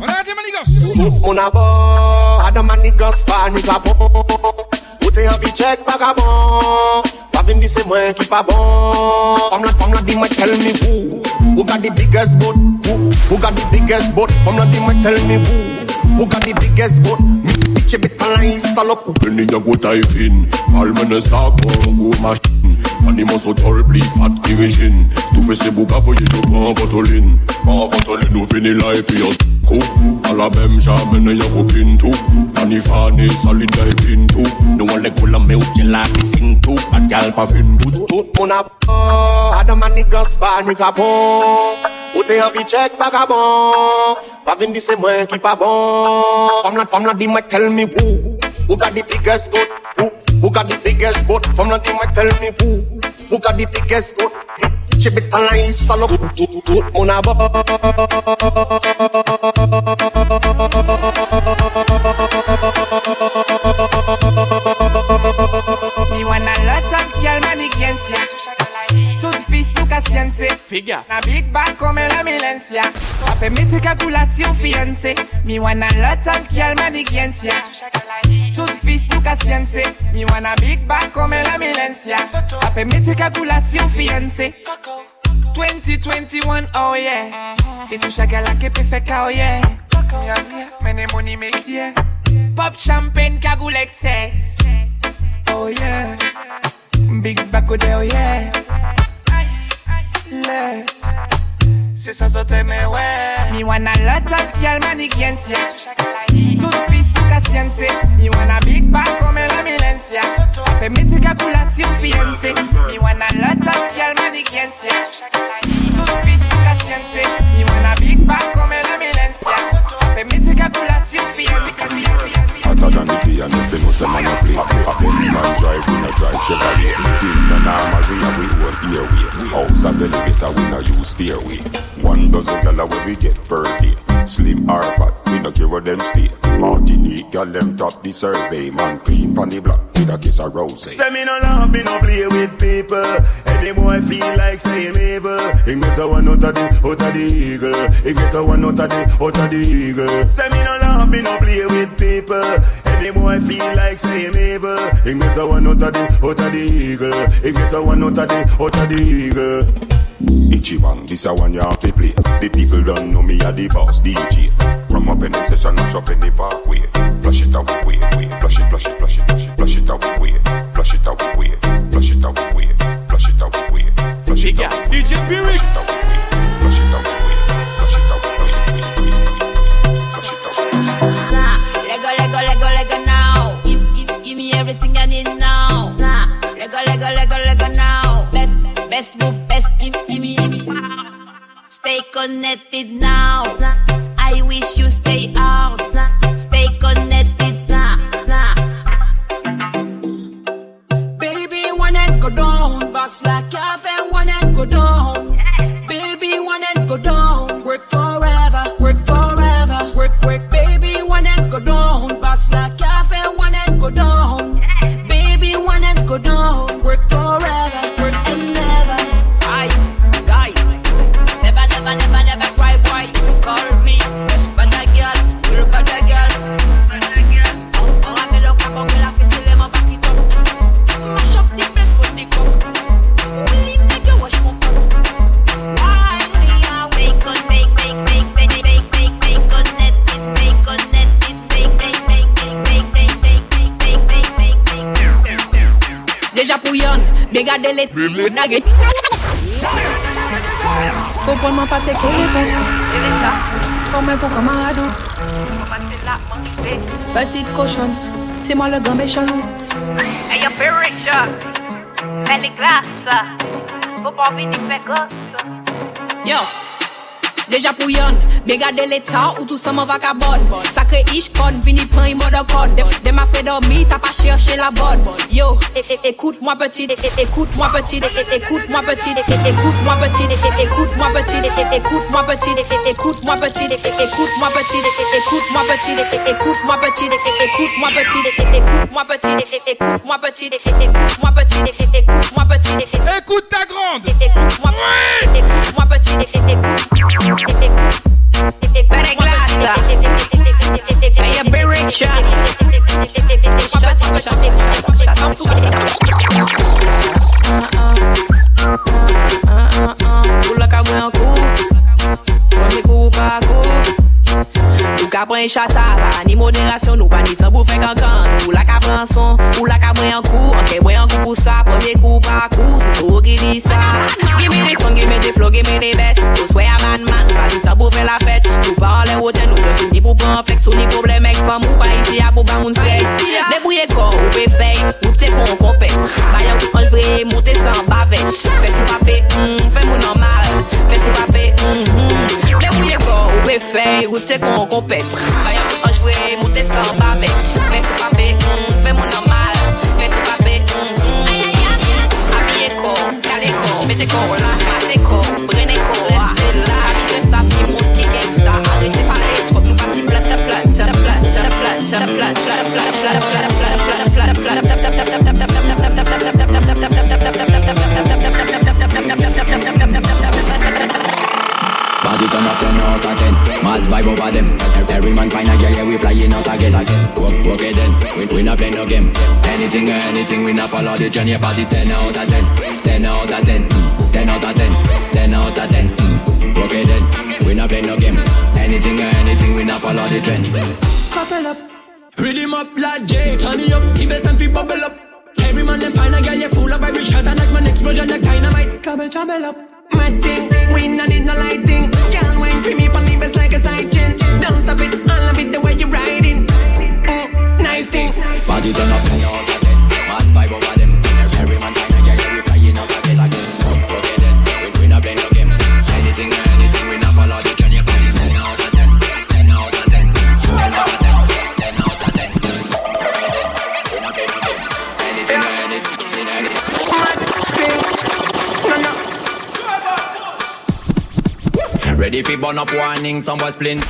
On a arrêté Manigos Tout mon abord, Adam and niggas pa nigga bon Ou te avi check vagabond? Pa vin di se mwen ki pa bon. Fam la, fam la di mwen tell me who. Who got the biggest boat? Who, who got the biggest boat? Fam la di mwen tell me who. Who got the biggest boat? Chebet pan la yi salop Penny ya go taille fine Almene sako, on go machine. Animo so tol, pli fat ki rejine Tou fe se bouka voye yo pran votoline Pran votoline ou fini la epi yo kou A la bem jamene ya go pin tou Ani fane salin ya e pin tou Nou an lek kolambe ou ke la di sing tou Pat gal pa fin bout Tout mon abord, Adam and niggas pa nigga bon Ou te avi check vagabond Pa vin di se mwen ki pa bon Fam la, fam la di mwen tell me who. Who got the biggest boat? Who, got the biggest boat? Fam la di mwen tell me who. Who got the biggest boat? La yi salop Tout, tout, tout Figure. Na big bag comme la milencia. Ape me te calculation fiancé. Me want a lot of girl man against ya. Tout fils nou ka siense. Me want a big bag comme la milencia. Ape me te calculation fiancé. 2021, oh yeah. C'est tout chaque la que peut faire oh yeah. Yeah. Many money make yeah. Pop champagne, cagoule excess. Oh yeah. Big back oh yeah. Let. C'est ça, ça t'aime, ouais. Me want a lot of girl man against ya. Tout fils nou ka siense. Me want a big back comme la milencia. Ape me te calculation fiancé. Me want a lot of girl man against ya. Tout fils nou ka siense. Me want a big back comme la milencia. Ape me te calculation fiancé. Hotter than the day and if you know say man a play A man drive, we no drive Chevrolet. Thing no normal, we have we own airway. House and elevator, we no use stairway. One dozen gala where we get per day Slim or fat, we no care where them stay Martinique, gal them top the survey Man clean pon the block with a kiss of rose Say me no love, me no play with people. Any boy feel like saying evil. Get a one out of the, out of the eagle. Get a one out of the, out of the eagle. Say me no love, me no play with people. Any boy feel like saying evil. Get a one out of the, out of the eagle. Get a one out of the, out of the eagle. Itchy one, this a one you have to play. The people don't know me, I the boss DJ. From up in the session, not up in the parkway. Flush it out, way, way. Flush it, flush it, flush it, flush it, flush it out, way. Flush it out, way. Flush it out, way. Flush it out, way. Flush it out, DJ Piwyx. Flush it out, way. Flush it out, way. Flush it out, way. Flush it out, way. Stay connected now. good nugget. Faut prendre Petite cochonne, c'est moi le grand méchant loup. Hey, un peu riche. Elle est glace. Faut pas venir faire gosse. Yo. Deja pou yon, be gade le ta ou tout sa man vakabod kre ish kon Vini pran yi mode kon Dem a fe dormi, ta la bon Yo, ekout mwa petit Ekout mwa petit Ekout mwa petit Ekout mwa petit Ekout mwa petit Ekout mwa petit Ekout mwa petit Ekout mwa petit Ekout mwa petit Ekout mwa petit Ekout mwa petit Ekout mwa petit Ekout mwa petit Ekout mwa petit Ekout mwa petit Écoute ta grande Écoute-moi petit Écoute-moi petit Écoute pren chata Pa ni moderasyon nou pa ni tan pou fe kankan Ou la ka pren son Ou la ka mwen kou Anke mwen kou pou sa Premier kou pa kou Se sou ki di sa Give me the song, give me the flow, give me the best. Ou sway a man man. Pa ni tan pou fe la Nou pa alen wote nou pe Ni pou pan flex. Ou ni problem ek fam Ou pa isi a pou ba moun flex Debouye kon ou pe fey Ou te kon kompet Bayan kou anj vre monte san bavech Fè sou pape, mm, fè moun normal. Fè sou pape, mm, mm. Debouye kon ou pe fey Ou te kon kompet Bayan kou anj vre monte san bavech Fè sou pape, mm, fè moun normal. Fè sou pape, mm, mm. Apye kon, kale kon, mete kon, la mate kon Body 10 out of 10 Mad vibe over them Every man find a girl, yeah, we flying out again Work, work it then, we, we not play no game Anything or anything, we not follow the journey Party 10 out of 10 10 out of 10 10 out of 10 10 out of 10 mm, Work it then, we not play no game Anything or anything, we not follow the trend Couple up Rhythm up like J. Turn it up. The best time fi bubble up. Every man them find a girl You full of vibration. And like man explosion like dynamite. Trouble, trouble up. My thing We not need no lighting. Can't wine for me Pon the best like a side chain. Don't stop it I love it the way you Ready fi burn up warning, some was splint.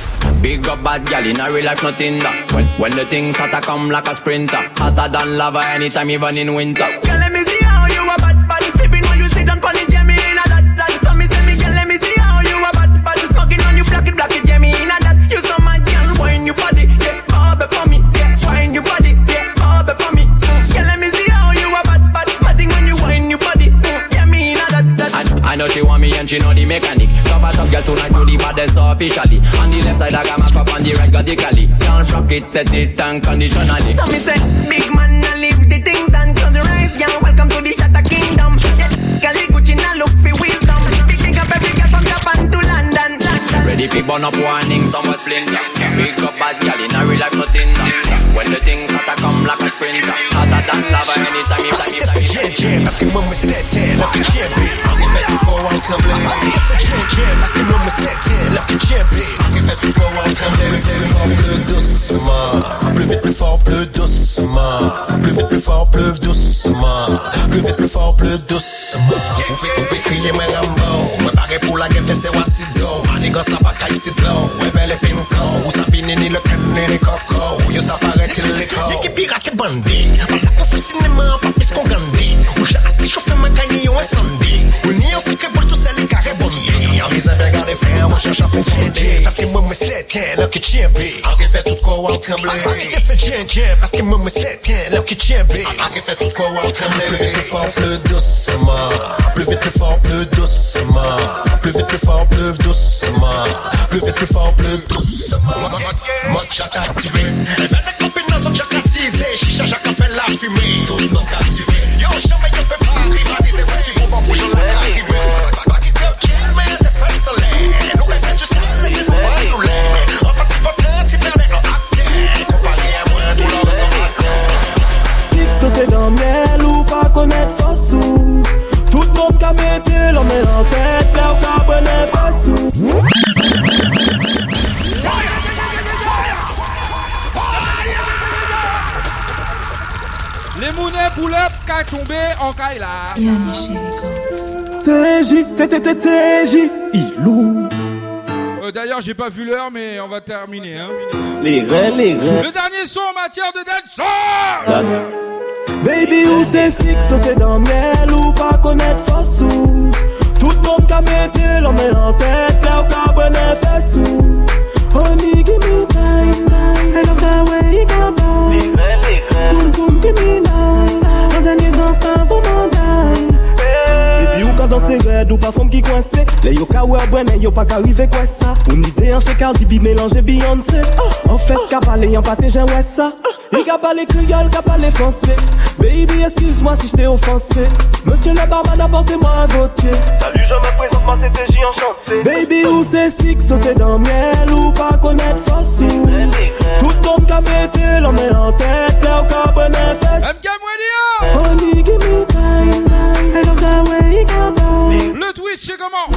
Big up bad gal in a real life, nothing that. When when the things hotter come like a sprinter, hotter than lava anytime, even in winter. Girl, let me see how you a bad bad Sipping when you sit down pon it, yeah, in a that that So me say me, girl, let me see how you a bad bad Smoking on you, it, block it, yeah, in a that You so mad, girl, wine your body, yeah, bob it for me, yeah Wine your body, yeah, bob for me mm. Girl, let me see how you a bad bad Matting when you wine your body, mm. yeah, me in a that that I, I know she want me and she know the mechanic. Top a top girl tonight do the baddest officially. On the left side I got my cup on the right radically. Can't rock it, set it unconditionally. So me say, big man, I leave the things done Close your eyes, girl, welcome to the Shatter Ready fi burn up warning, was splinter. Big up bad gal in a real life, nothing. When the things hotter come like a sprinter, hotter than lava anytime you time you time you jam parce que moi me c'était là que j'ai bé. Arrête de go. Arrête de faire jam parce que moi me c'était là que j'ai go. Plus fort, plus doucement. Plus vite, plus fort, plus doucement. Plus vite, plus fort, plus doucement. Plus vite, plus fort, plus doucement. On on crier Rambo. Moi pareil pour la guerre, fait c'est. Niggas la batay si blow Eve le pinko Ou sa vini ni le kene ni koko Ou yo sa pare ki liko Ye ki pirate bandik Wala pou fisi ni man papi Chacha se fende Paske mwen mwen seten lèm ki tjenbe Anke fè tout kwa waw tremble Anke fè djen djen Paske mwen mwen seten lèm ki tjenbe Anke fè tout kwa waw tremble Plus vite plus fort plus doucement. Plus vite plus fort plus doucement. Plus vite plus fort plus doucement. Plus vite plus fort plus doucement. Mwen chak aktive Lèvè nè kopi nan ton chak atize Chicha chak a fè la fumée. Tout nan ta pull-up qu'a tombé en Kaila. TJ, TTT, TJ Ilou Euh, D'ailleurs, j'ai pas vu l'heure, mais on va terminer. Hein. Les reins, les reins Le dernier son en matière de dancehall. Baby où c'est six, ça c'est dans miel ou pas connaître Fossou Tout le monde metté l'en met en tête Là où qu'a bonnet Fossou Honey give me time, time I love the way you come on Boom boom give me nine. Un dernier dans ça vous m'en Baby ou ka danse red ou pa fom ki kwense. Le yo ka wè bwene yo pa ka rive kwe sa. Ou ni de an che Cardi B mélange Beyoncé. An fes ka pale yon pate jen wè sa. I ka pale kriol, ka pale français Baby excuse-moi si je t'ai offensé Monsieur le barman apportez-moi un votier Salut je me présente moi c'était J enchanté. Baby ou c'est six, ou c'est dans miel ou pas connaître Fossou Tout le monde ka mette met en tête Là ou ka bonnet fesse Honey le Twitch, c'est comment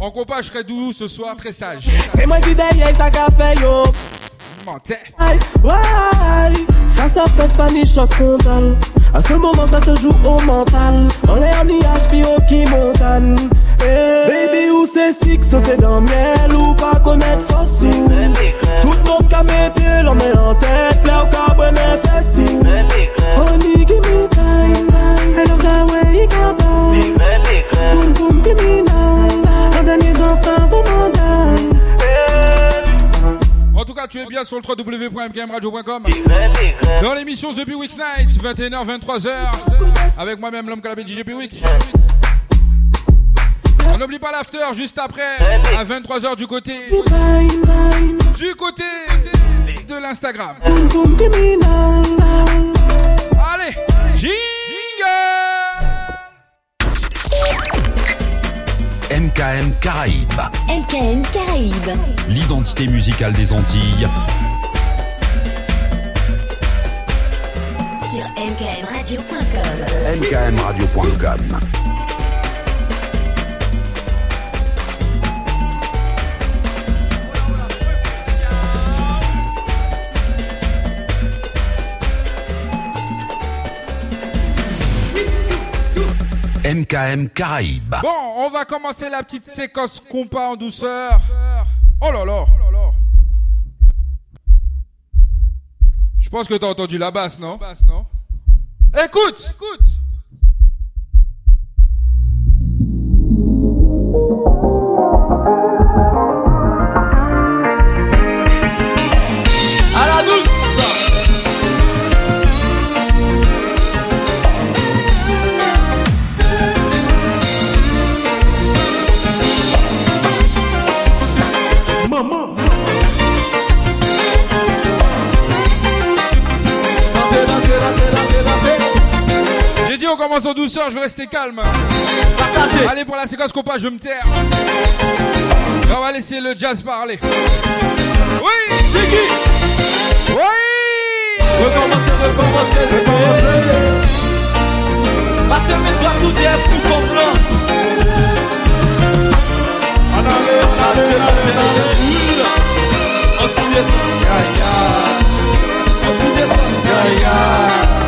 En compage très doux ce soir, très sage. C'est moi qui d'ailleurs ça café yo. Mentais. Face à face, Spanish en condamne. À ce moment, ça se joue au mental. On l'air, ni HP, au qui montagne. Eh, baby, où c'est six, c'est dans miel ou tête Là où qu'a bonnet Fossou Honey give me time, time I love the way you come on Boom boom give me nine Un dernier dans ça vous m'en die En tout cas, tu es bien sur le www.mkmradio.com. Dans l'émission The Wix Night, 21h, 23h, avec moi-même, l'homme calabé DJ Wix. On n'oublie pas l'after juste après, à 23h du côté, du côté de l'Instagram. Allez, jingle MKM Caraïbes, MKM Caraïbes. l'identité musicale des Antilles. Sur mkmradio.com. mkmradio.com. MKM Caraïbes. Bon, on va commencer la petite séquence compas en douceur. Oh là là. Je pense que t'as entendu la basse, non Écoute, écoute. Commence en douceur, je vais rester calme. Allez, pour la séquence compas, je me taire. On va laisser le jazz parler. Oui, c'est qui Oui Recommencer, recommencer, recommencer. Passez mes doigts tout est plus comme blanc. En allez, en allez, en allez, en allez. Continue ça. Ya, ya.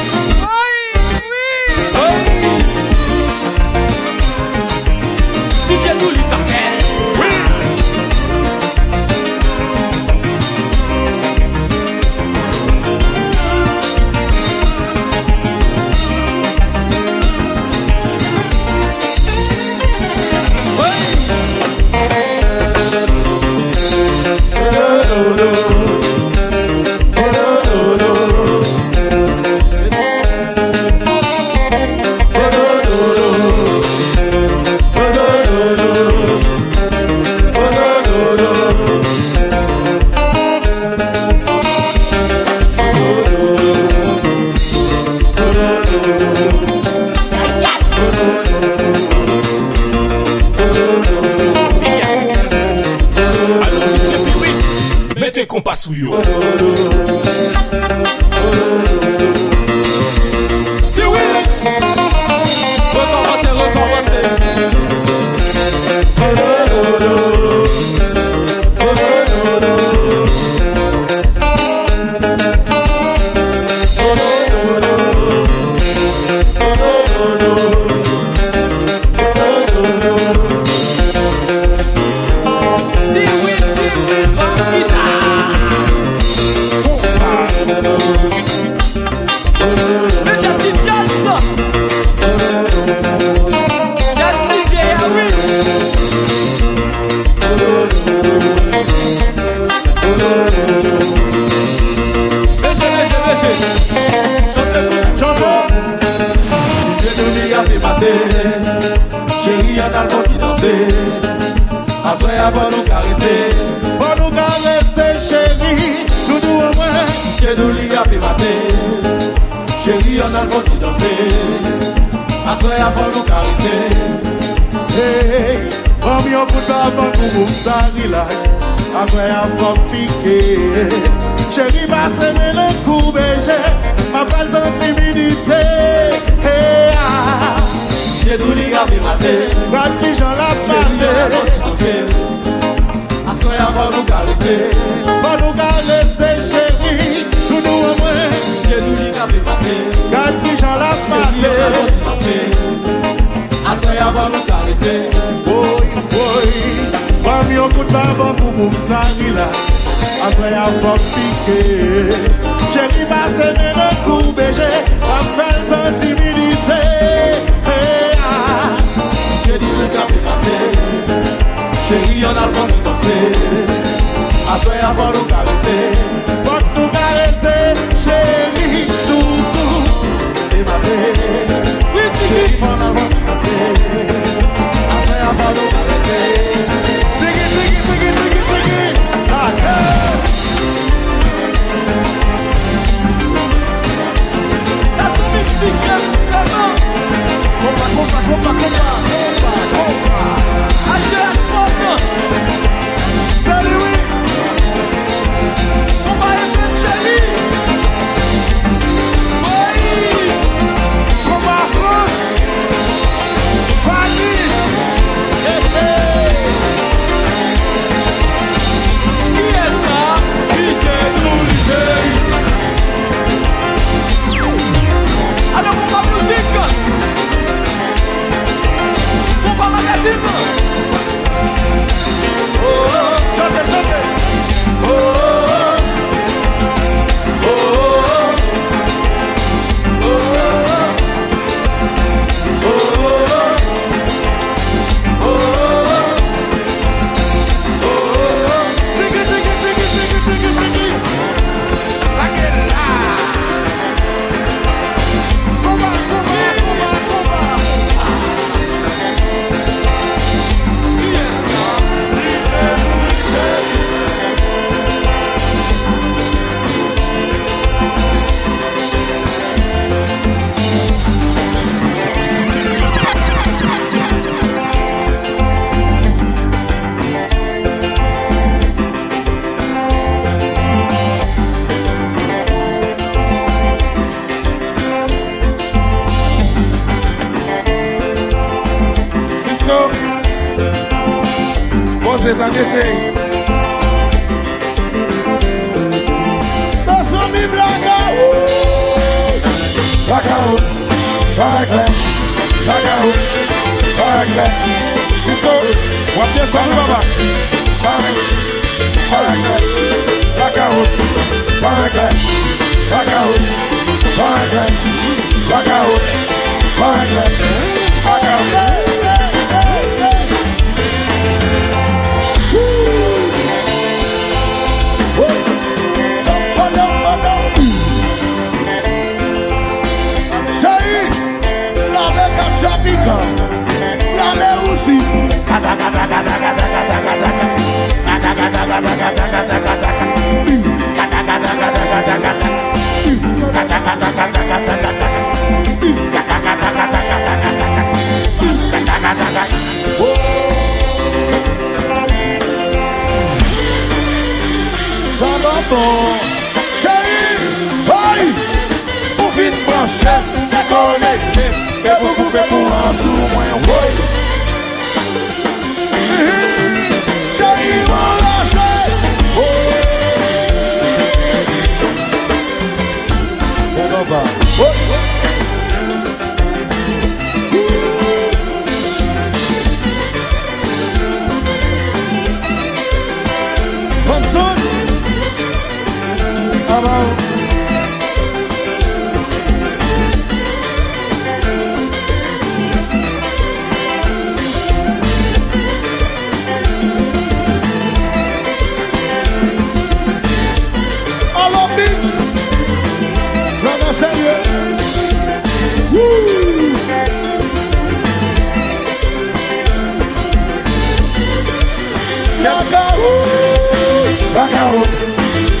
Alors Pasuyo. Maswe an pok pike. Cheri basen men an kou beje Ma pal zan timidite Chedou li gabi mate Brad ki jan la pate Aswe an va nou kalese Va nou kalese cheri Tounou an mwen. Chedou li gabi mate Brad ki jan la pate Aswe an va nou kalese Boy, boy Bam yon kout babon pou pou msa vila Aswe ya fok pike. Jè mi base mè nan kou beje. Am fel san timidite Jè di lè kapi kate Jè yon al fok si danse. Aswe ya fok nou karese. Fok nou karese. Jè li toutou E mate Jè yon al fok si danse. Aswe ya fok nou karese. bomba, bomba, bomba, bomba, bomba. Allez, la bombe Salut, oui On va être plein de chérie Oui Bomba russe Fanny Hé hé Qui est ça Qui est nous, les chéris Alors, on va musique Chante, chante tentar descer aí. Dançando braga Blacau. Blacau, Blacau, Blacau, Blacau. Cisco, uma piaça no babá. braga Blacau, braga Blacau, braga Blacau, braga Blacau. Africa. Yale Chefe, connecté, conecte, pour couper pour un sourire, oui. C'est qui m'a lâché, oh. On en.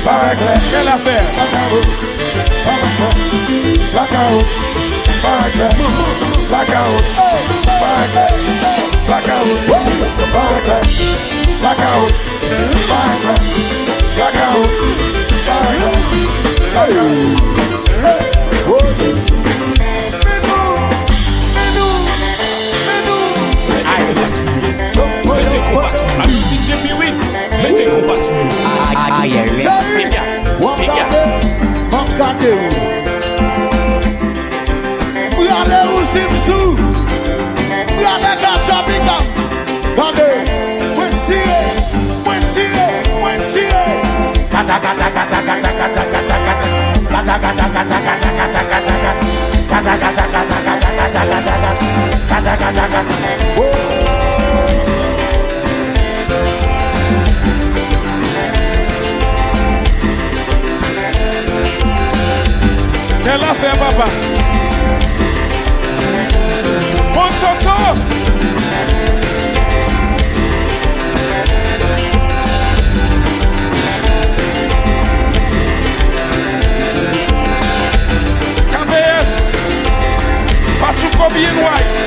Vai, Cleber. Ele é a fera. Vai, Caô. Vai, Caô. Vai, Cleber. Vai, Caô. Vai, Cleber. Vai, Caô. Vai, Cleber. Vai, Caô. Vai, Cleber. Vai, Caô. Vai, Cleber. Vai, Caô. Sou foi eu que passo a DJ Piuí Mete kompa sou Aye le Figa Figa Wankade ou Brale ou simsou Brale gata biga Bande Mwen sire Mwen sire Mwen sire Kata kata kata kata kata kata kata Kata kata kata kata kata kata kata Kata kata kata kata kata kata kata Kata kata kata Oh Te la fe baba Bonsoto Cabeça. Bate o combinho aí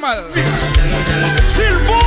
mal. Silbo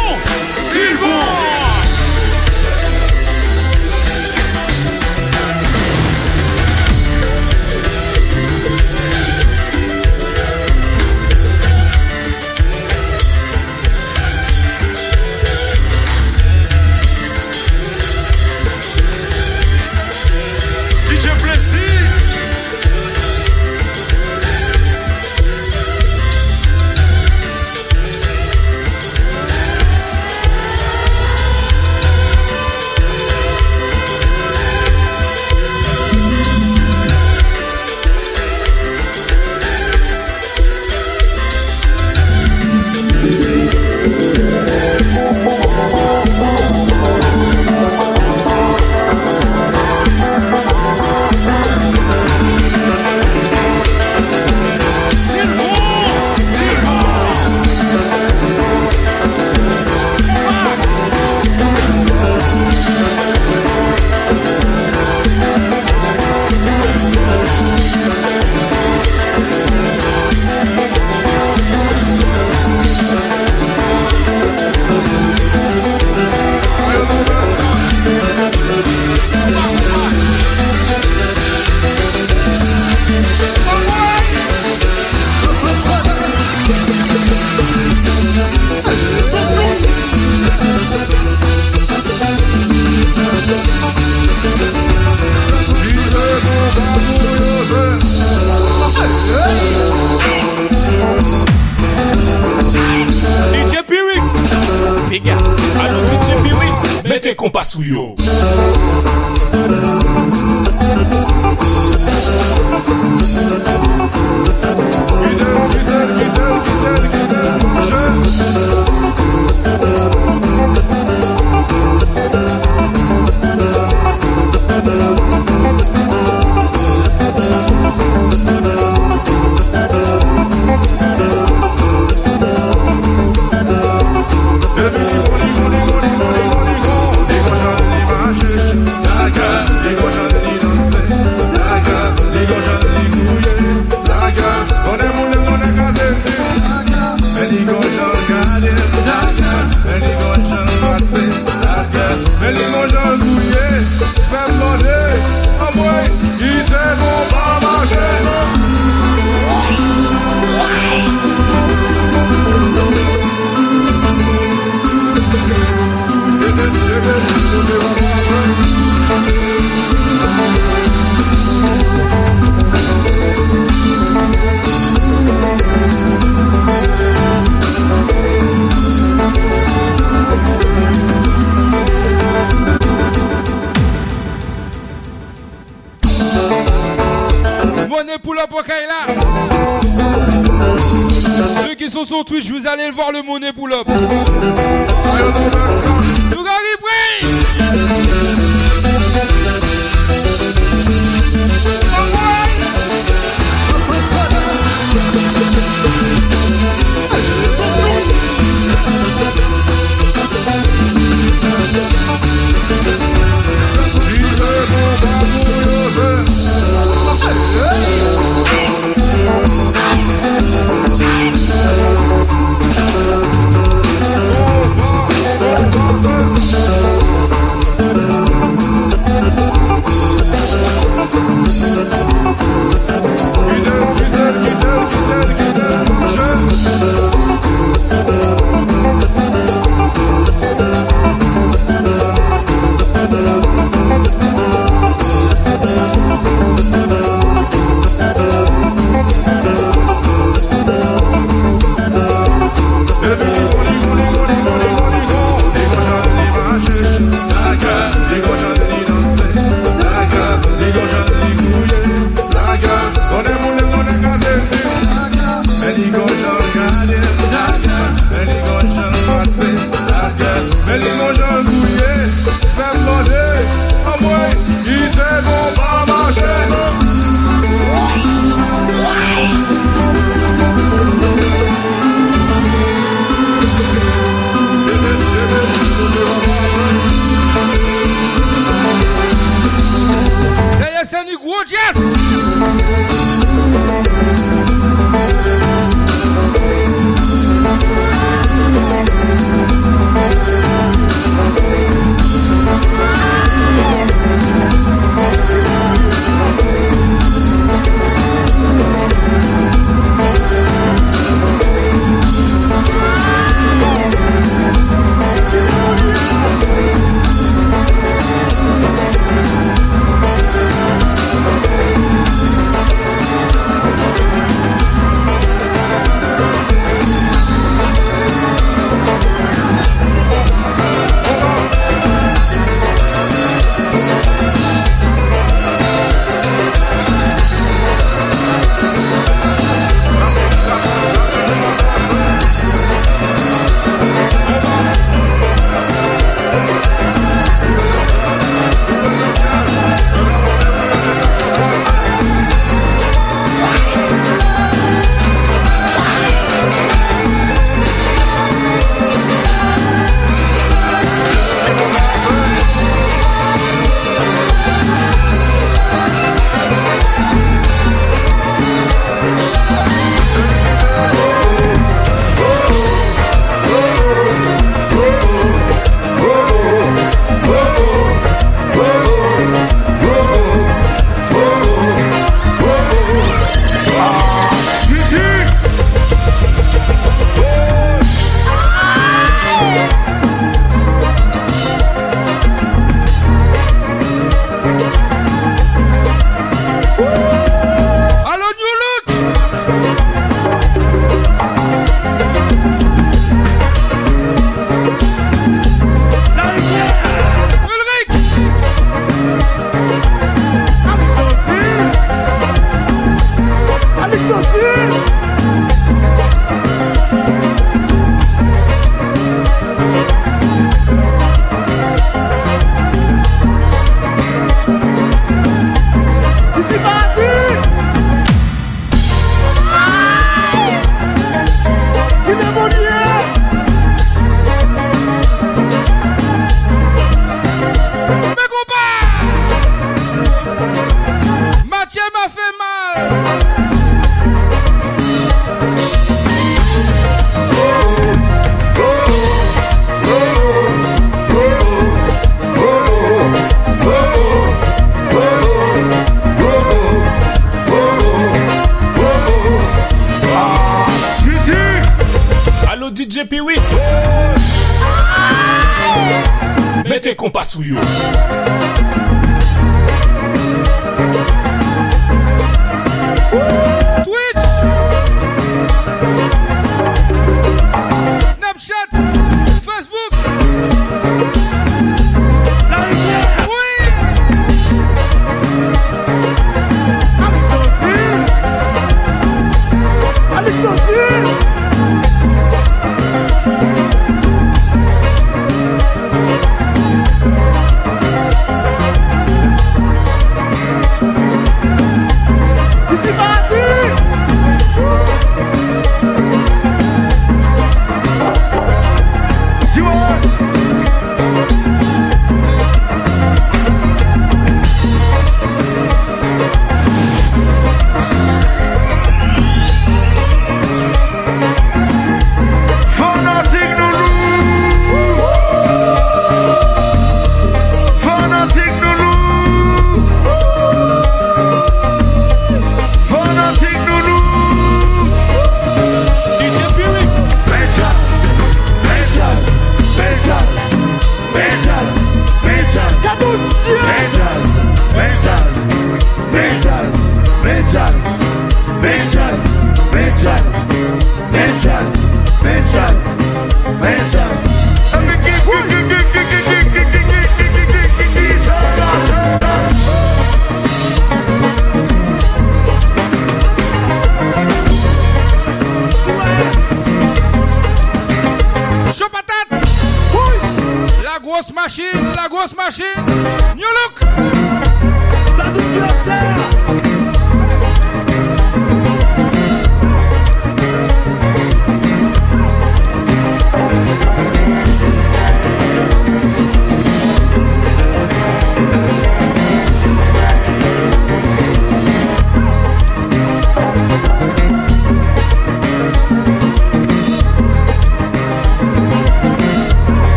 Compasso Will.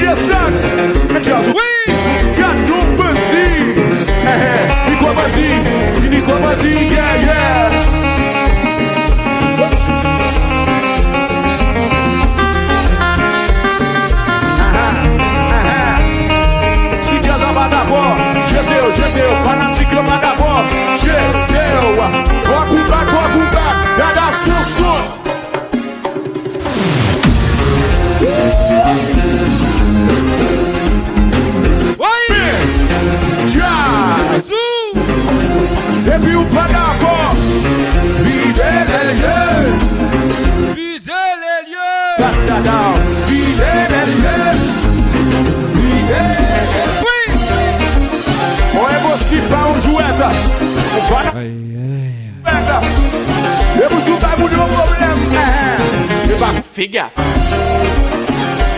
Just dance and just win. Swan E pou sou kabou nou problem E pa figa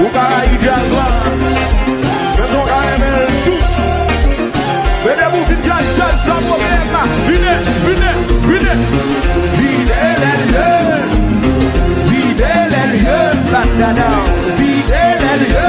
Ou ka a yi jazman Mwen ton ka emel tout Mwen de mou fin jaz jaz Vide le liye Vide le Vide le liye Vide le liye Vide le liye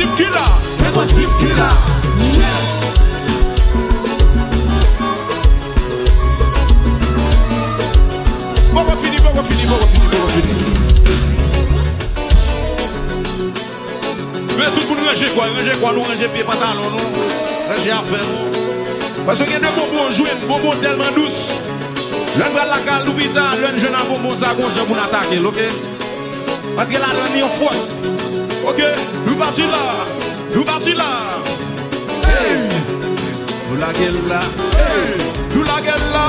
posib ki la E posib ki la Yes. Bo wafini, bo wafini, bo wafini, bo wafini Ve tout pou nou reje kwa, reje kwa nou, reje pi pantalon nou Reje afe nou Pase gen de bonbon jwen, bonbon telman dous Len bral lakal nou bitan, len jen an bonbon sa gonje moun atake, loke Patre la lan ni yon fos Ok, nou pati la Nou pati la Hey, nou la gel la Hey, nou la gel la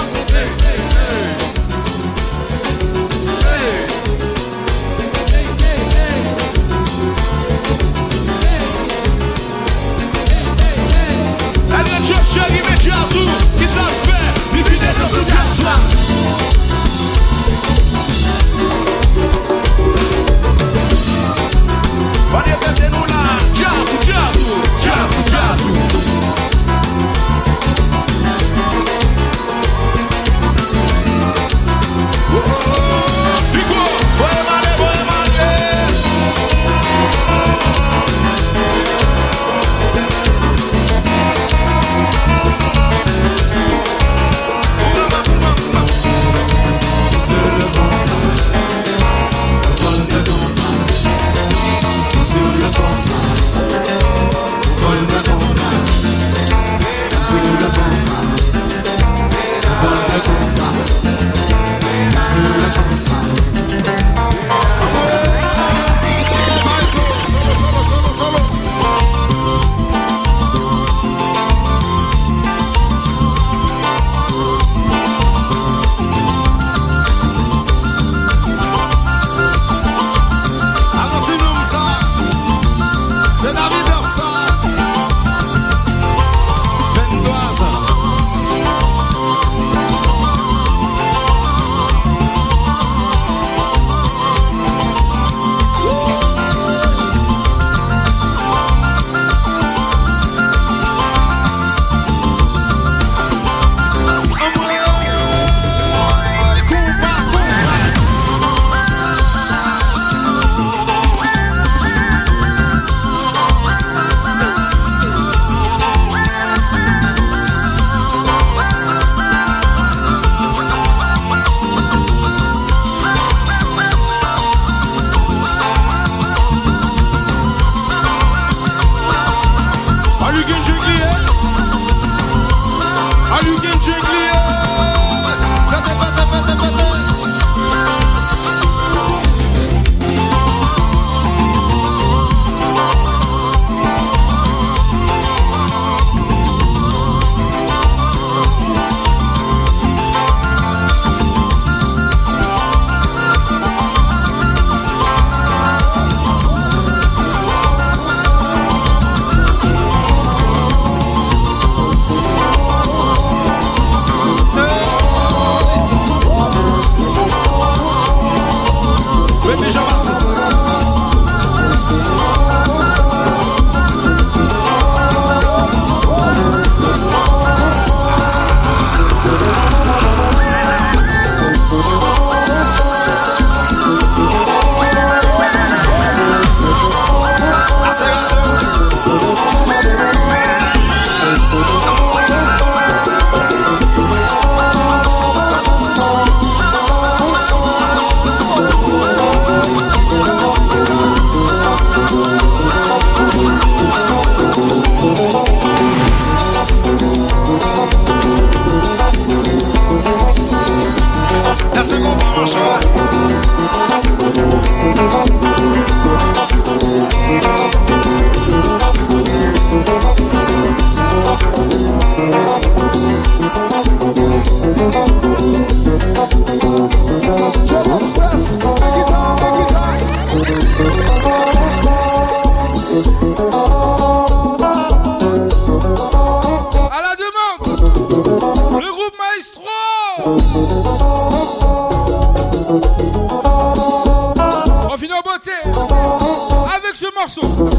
negócio.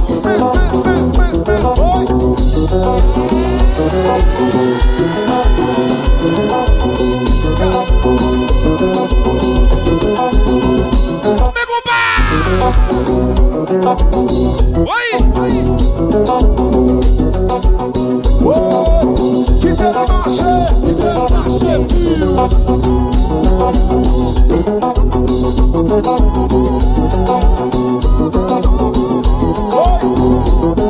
Oi! Oi! Oi! Que pena nasce! Que pena! Oi.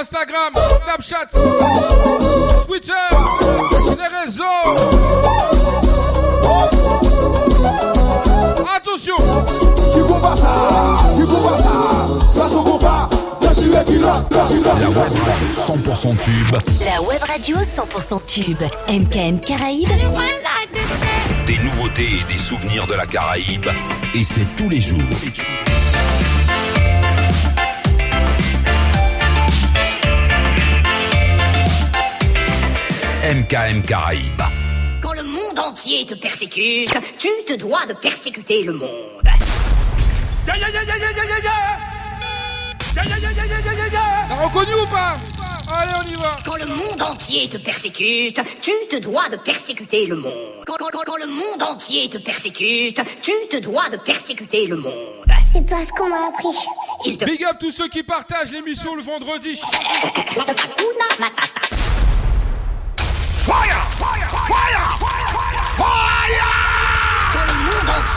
Instagram, Snapchat, Twitter, les réseaux. Attention. Du combat ça, du combat ça, ça son combat. 100% tube. La web radio 100% tube. MKM Caraïbes. Des nouveautés et des souvenirs de la Caraïbe. Et c'est tous les jours. MKM Caraïbes. Quand le monde entier te persécute, tu te dois de persécuter le monde. T'as reconnu ou pas? Allez, on y va. Quand le monde entier te persécute, tu te dois de persécuter le monde. Quand, quand- quand le monde entier te persécute, tu te dois de persécuter le monde. C'est parce qu'on m'a appris. Il te Big up tous ceux qui partagent l'émission le vendredi.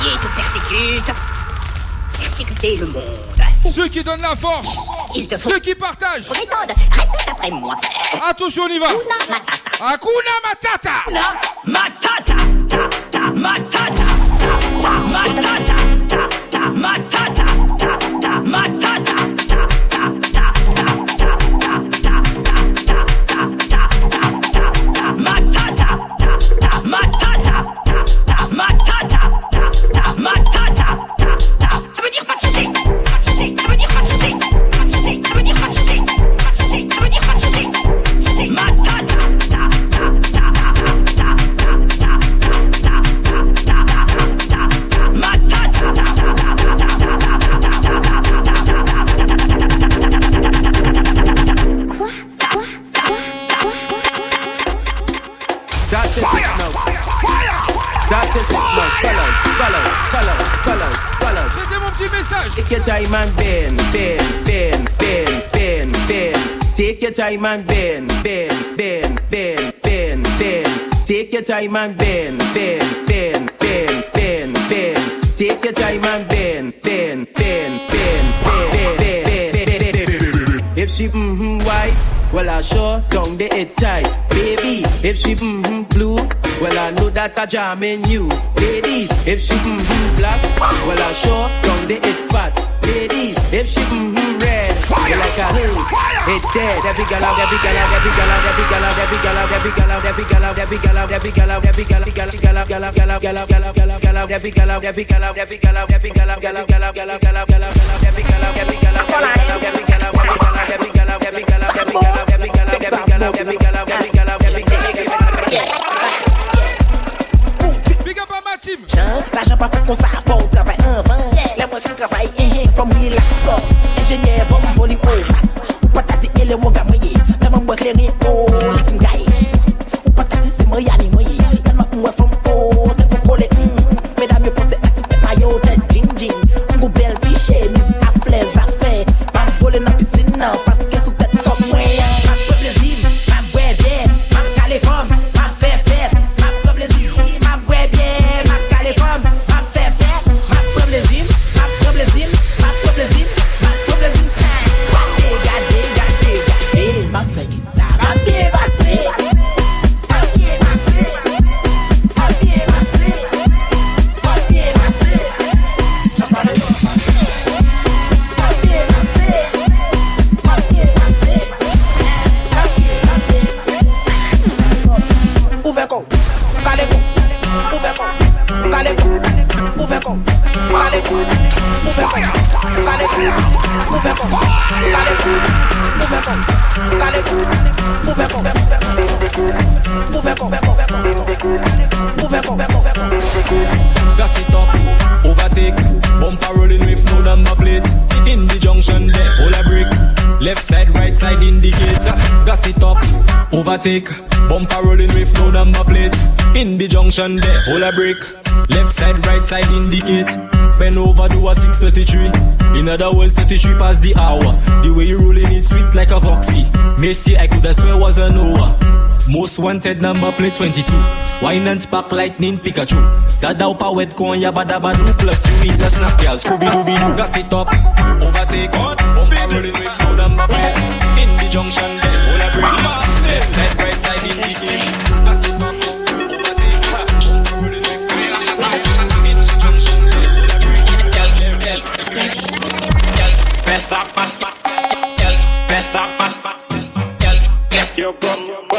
Entier te persécute. Persécuter le monde. Ceux qui donnent la force. Il te faut. Ceux qui partagent. Répète répète après moi. Attention, on y va. Hakuna Matata. Matata. Ta, ta, matata. Ta, ta, matata. Ta, ta, matata. Take your time and bend, bend, bend, bend, bend, bend. Take your time and bend, bend, bend, bend, bend, bend. Take your time and bend, bend, bend, bend, bend, bend. Take your time and bend, bend, bend, bend, bend, bend, bend. If she mm-hmm white, well I sure don't the it tight. Baby, if she mm-hmm blue, well I know that I jam in you. Ladies, if she mm-hmm black, well I sure down the it fat ladies. If she mm-hmm red, well like a haze, it dead. Every gal out, every gal out, every gal out, every gal out, every gal out, every gal out, every gal out, every gal out, every gal out, every gal out, gal out, gal out, gal out, gal out, gal out, gal out, gal out, gal out, every gal out, every gal out, every gal out, every gal out, gal out, gal out, gal out, gal out, gal out, gal out, every gal out, every gal out, gal out, gal out, every gal out, every gal out, every gal out, every gal out, every gal out, every gal out, every gal out, every gal out, every gal out, every gal out, every gal out, Big up a ma team. Jan, la jan pa fèk kon sa fò van Lè mwen fèk travay en hen relax ko ingénieur, vò mwen volim max. Ou patati ele mwen ga mwenye Lè mwen mwen clairé oh Lis mwen Ou patati c'est mwen yani mwenye overtake. Bumper rolling with no number plate. In the junction there, hold a brick. Left side, right side indicate. Bend over, do a 633. In other words, 33 past the hour. The way you rolling it sweet like a foxy. Missy, I could have swear was a Noah. Most wanted number plate 22. Wine and spark lightning Pikachu. Dada upa wet con ya bada badu plus two means a snap ya Scooby Dooby Doo. Gas it up, overtake. Bumper rolling with no number plate. In the junction Yo, bro.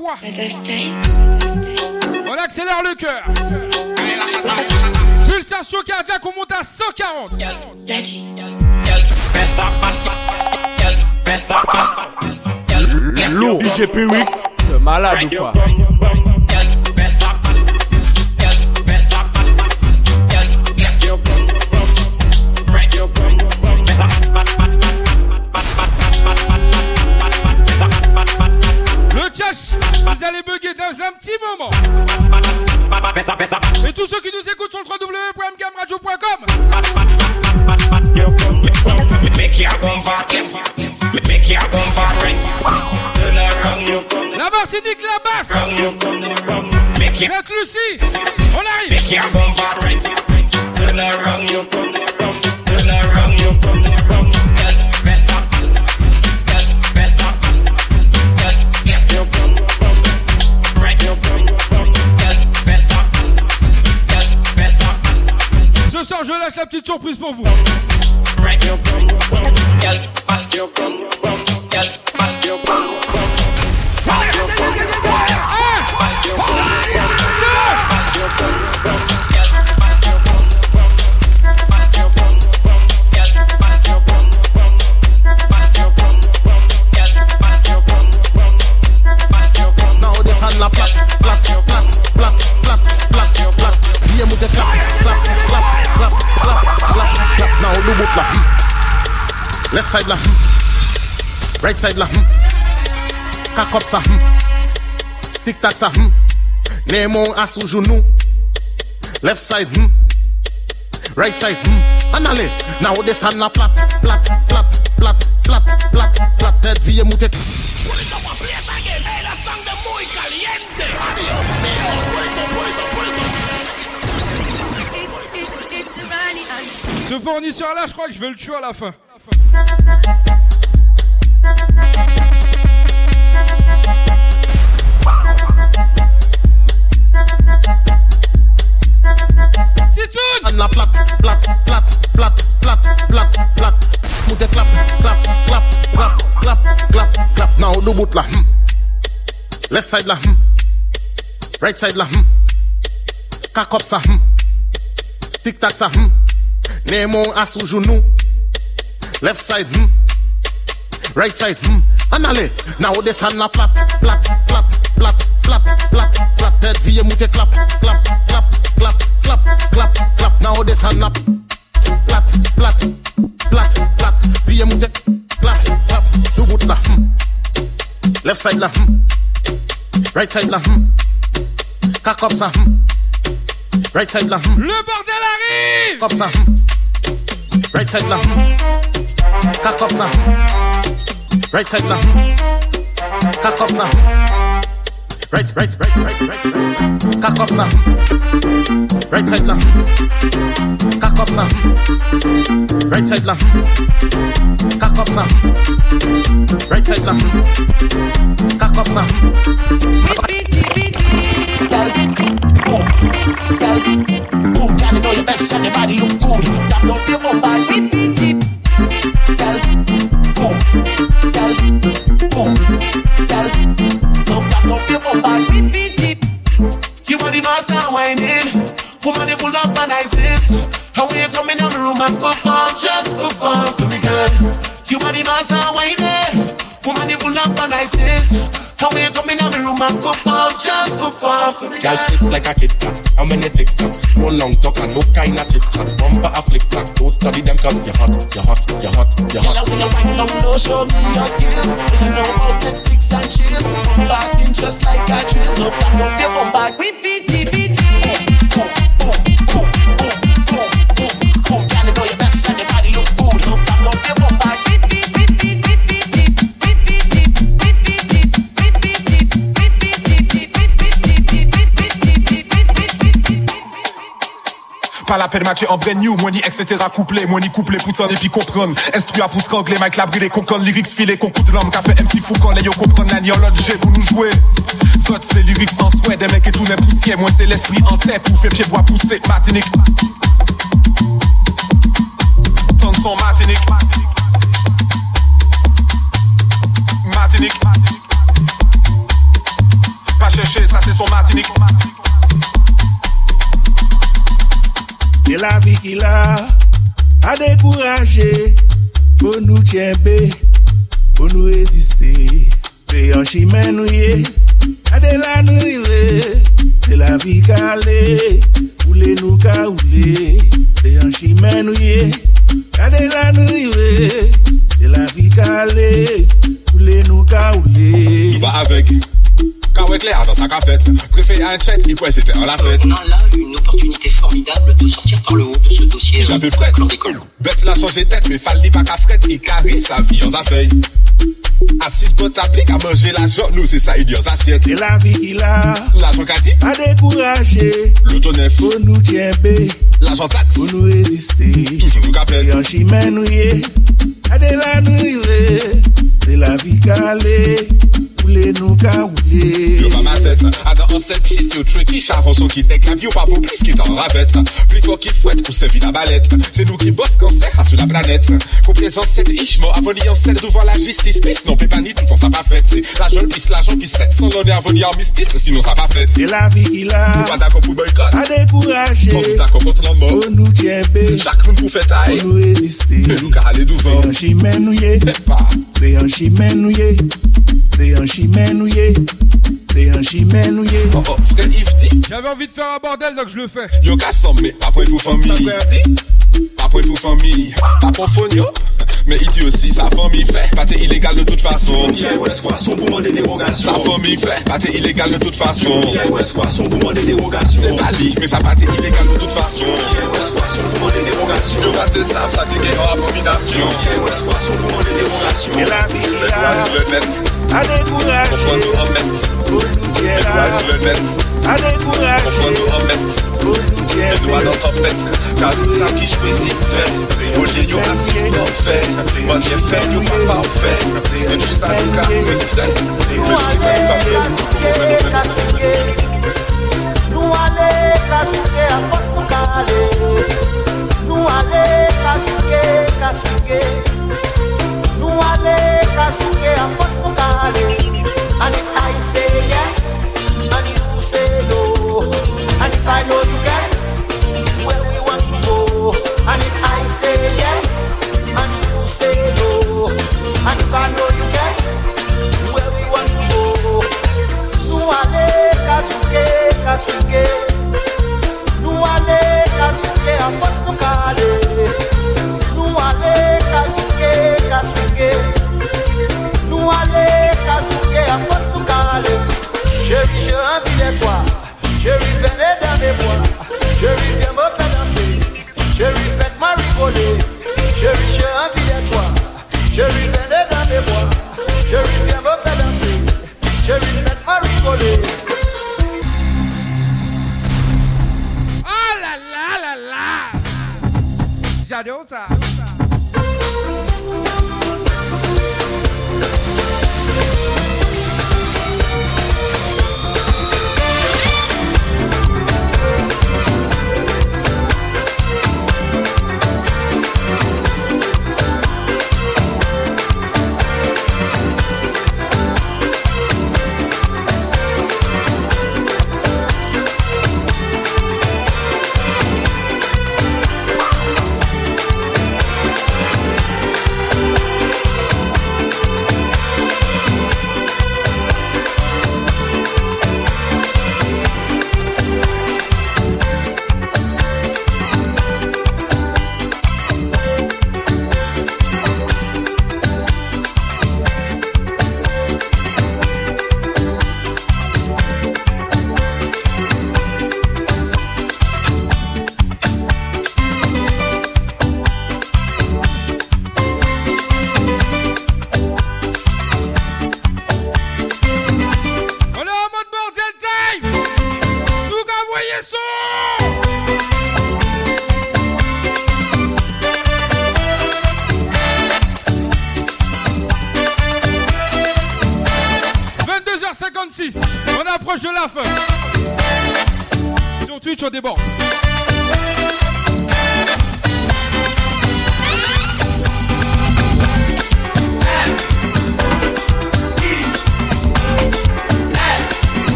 Fois. On accélère le cœur. Pulsation cardiaque, on monte à 140. Lourd. DJ c'est malade ou quoi la plat, plat, plat, plat, plat, plat, plat. Hier moet het klap, klap, klap, klap, klap, klap, klap. Nou, doe moet la. Left side la. Right side la. Kak op sa. Tic tac sa. Nemo as ou genou. Left side. Right side. Anale. Nou, descend la plat, plat, plat, plat, plat, plat, plat. Tête, vie, moet het. Ce fournisseur là, je crois que je vais le tuer à la fin. And la plat, plat, plat, plat, plat, plat, plat. Mouté clap, clap, clap, clap, clap, clap, clap. Now do bout la. hmm. Left side la. hmm. Right side la. hmm. Tic tac sa. hmm. Nemo à sous genou. Left side. hmm. Right side. hmm. And allez. Now this hand la plat, plat, plat, plat, plat, plat, plat. Tête vie mouté clap, clap, clap, clap, clap, clap, clap. Now this hand la plat, plat, plat, plat. Vie mouté clap, clap. Do bout la. hmm. Left side la. hmm. Right side la. hmm. Cock sa. hmm. Right side là. Hmm. Le bordel arrive. Comme ça. Hmm. Right side là. Hmm. Ka comme ça. Right side là. Ka comme ça. Right, right, right, right, right, right. Ka comme ça. Right side là. Ka comme ça. Right side là. Ka comme ça. Right side là. Ka comme ça sa. Boom, girl, you know your best and your body look good. Don't. Boom, boom, don't. You. Woman, you of my niceness. How when you come in the room and perform, just perform for me, girl. Woman, you of my niceness. How when you come in the room and perform, just perform for me, Girl girl. spit like a kid cat. How many ticks cat? No long talk and no kind of chit chat. Bumper a flick clack. Don't study them cause you're hot, you're hot, you're hot, you're hot. Girl, hot. when you wind down low, show me your skills. You know about Netflix and chill. Bombasting just like a trace. Look back up your bum back. Beep, Pas la peine matcher en brand new, money etc. couplé, money couplé, pouton et puis comprendre. Instruit à pouce anglais, Mike Labri, les lyrics filés, concours de l'homme, café MC Foucan, et yo comprendre la l'objet pour nous jouer. Soit c'est lyrics en souhait, des mecs et tout n'est poussière, moi c'est l'esprit en tête, pour faire pied bois pousser, Martinique. Tant son Martinique. Martinique. Pas chercher, ça c'est son Martinique. Se la vi ki la A dekouraje Pou nou tjenbe Pou nou reziste Se yon chimen nou ye A de la nou rive Se la vi ka le Oule nou ka oule Se yon chimen nou ye A de la nou rive Se la vi ka le Oule nou ka oule Nou ba avek clair dans sa cafette. Préfet un chat, il pourrait c'était en la fête. On a là une opportunité formidable de sortir par le haut de ce dossier. J'ai un peu fret. Bête l'a changé tête, mais fallait pas qu'à fret. Il carré sa vie en affaire. Assis bon tablique à manger l'argent, nous c'est ça, il dit aux assiettes. C'est la vie qu'il a L'argent qu'a dit, à décourager l'autonef, pour nous tiember, l'argent taxe, pour nous résister. toujours nous capelle. C'est un chemin nous y est, à de la nous river. C'est la vie calée, wule nou ka wule Yo mama set, anan ansel pishit yo twe ki charon son ki dek La vi yo pa vou plis ki tan ravet Pli fo ki fwet pou sevi la balet Se nou ki bos kanser a sou la planet Koup les anset ichmo, avoni ansel Douvan la jistis, pis non pe pa ni toutan sa pa fet La jol pis, la jol pis set San lone avoni an mistis, sinon sa pa fet E la vi ki la, nou adakon pou boykot A dekouraje, kon nou takon kont lan mo Kon nou tjebe, chak nou pou fetay Kon nou reziste, men nou ka ale douvan Se yon chimen nou ye, se yon chimen nou ye Se yon chimen ou ye Se yon chimen ou ye Oh oh, Fred Yves di J'avais envie de faire un bordel donc je le fais. Yo kasom, me apwen tou fami Sa kwe di Apwen tou fami Tapon fon yo Men iti osi, sa fami fe, pate ilegal de tout fason Yè wè skwa, son pouman de derogasyon Sa fami fe, pate ilegal de tout fason Yè wè skwa, son pouman de derogasyon Se pali, men sa pate ilegal de tout fason Yè wè skwa, son pouman de derogasyon Yo pate sap, sa teke yo abominasyon Yè wè skwa, son pouman de derogasyon Yè la vi, yè la Mè kwa sou le net. A dekouraj Mè kwa nou an met Mets-moi sur le net. nous en dans. Car nous ça qui choisit fait. On fait. J'ai fait, pas à je nous nous Nous allons casouquer nous. Nous allons casouquer, casouquer. Nous allons casouquer caler. And I say yes. And say no And if I know you guess where we want to go And if I say yes, and you say no And if I know you guess where we want to go. Nou ale kasuke, kasuke. Nou ale kasuke apos nou ka ale ale kasuke, kasuke. Nou ale kasuke apos nou ka ale Chérie, toi Chérie, venez dans mes bras Chérie, viens me faire danser Chérie, faites-moi rigoler Chérie, j'ai envie de toi Chérie, venez dans mes bras Chérie, viens me faire danser Chérie, faites-moi rigoler Ah là là là là J'adore ça.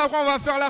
après on va faire la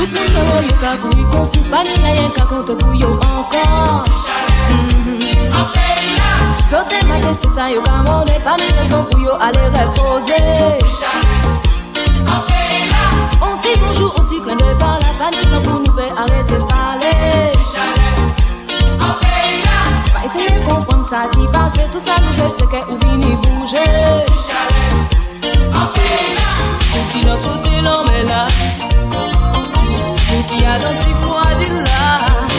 Tout moun yo yo ka kou yi konfou Bani la ye ka konto pou yo ankon Sote mate se sa yo ka mone Bani rezon pou yo ale repose On ti bonjou, on ti klen de pala Bani plan pou nou ve arete pale Ba eseye konpon sa ki pase Tout sa nou ve seke ou vini bouje Ou ti nan kote nan men la me, I don't think for the love.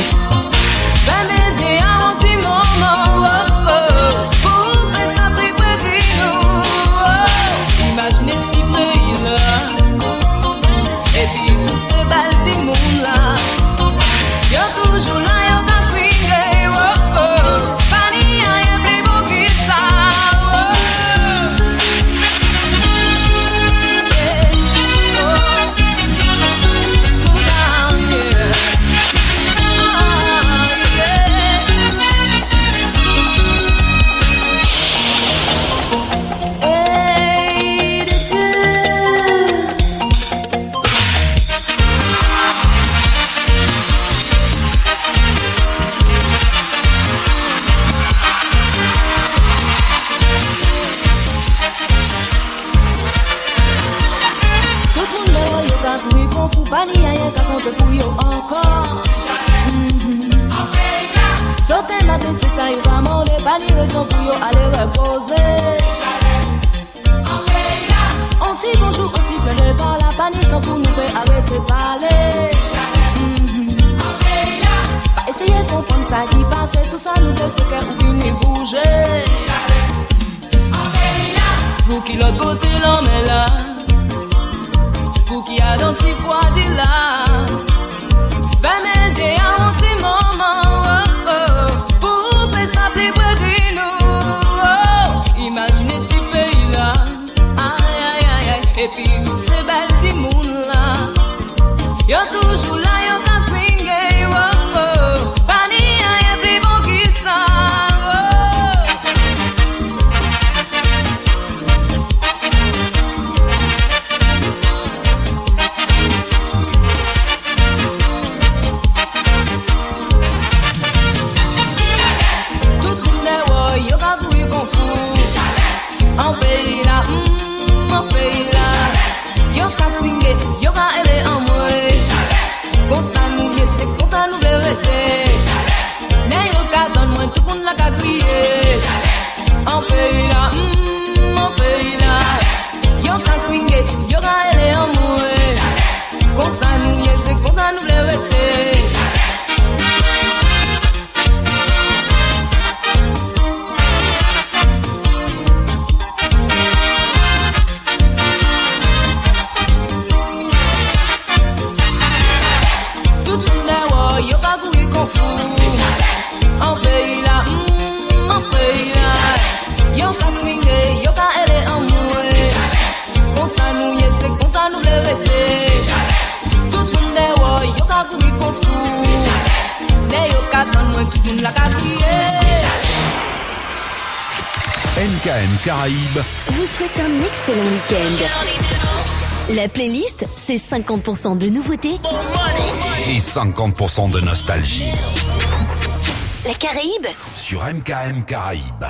50% de nouveautés et 50% de nostalgie. La Caraïbe Sur MKM Caraïbes.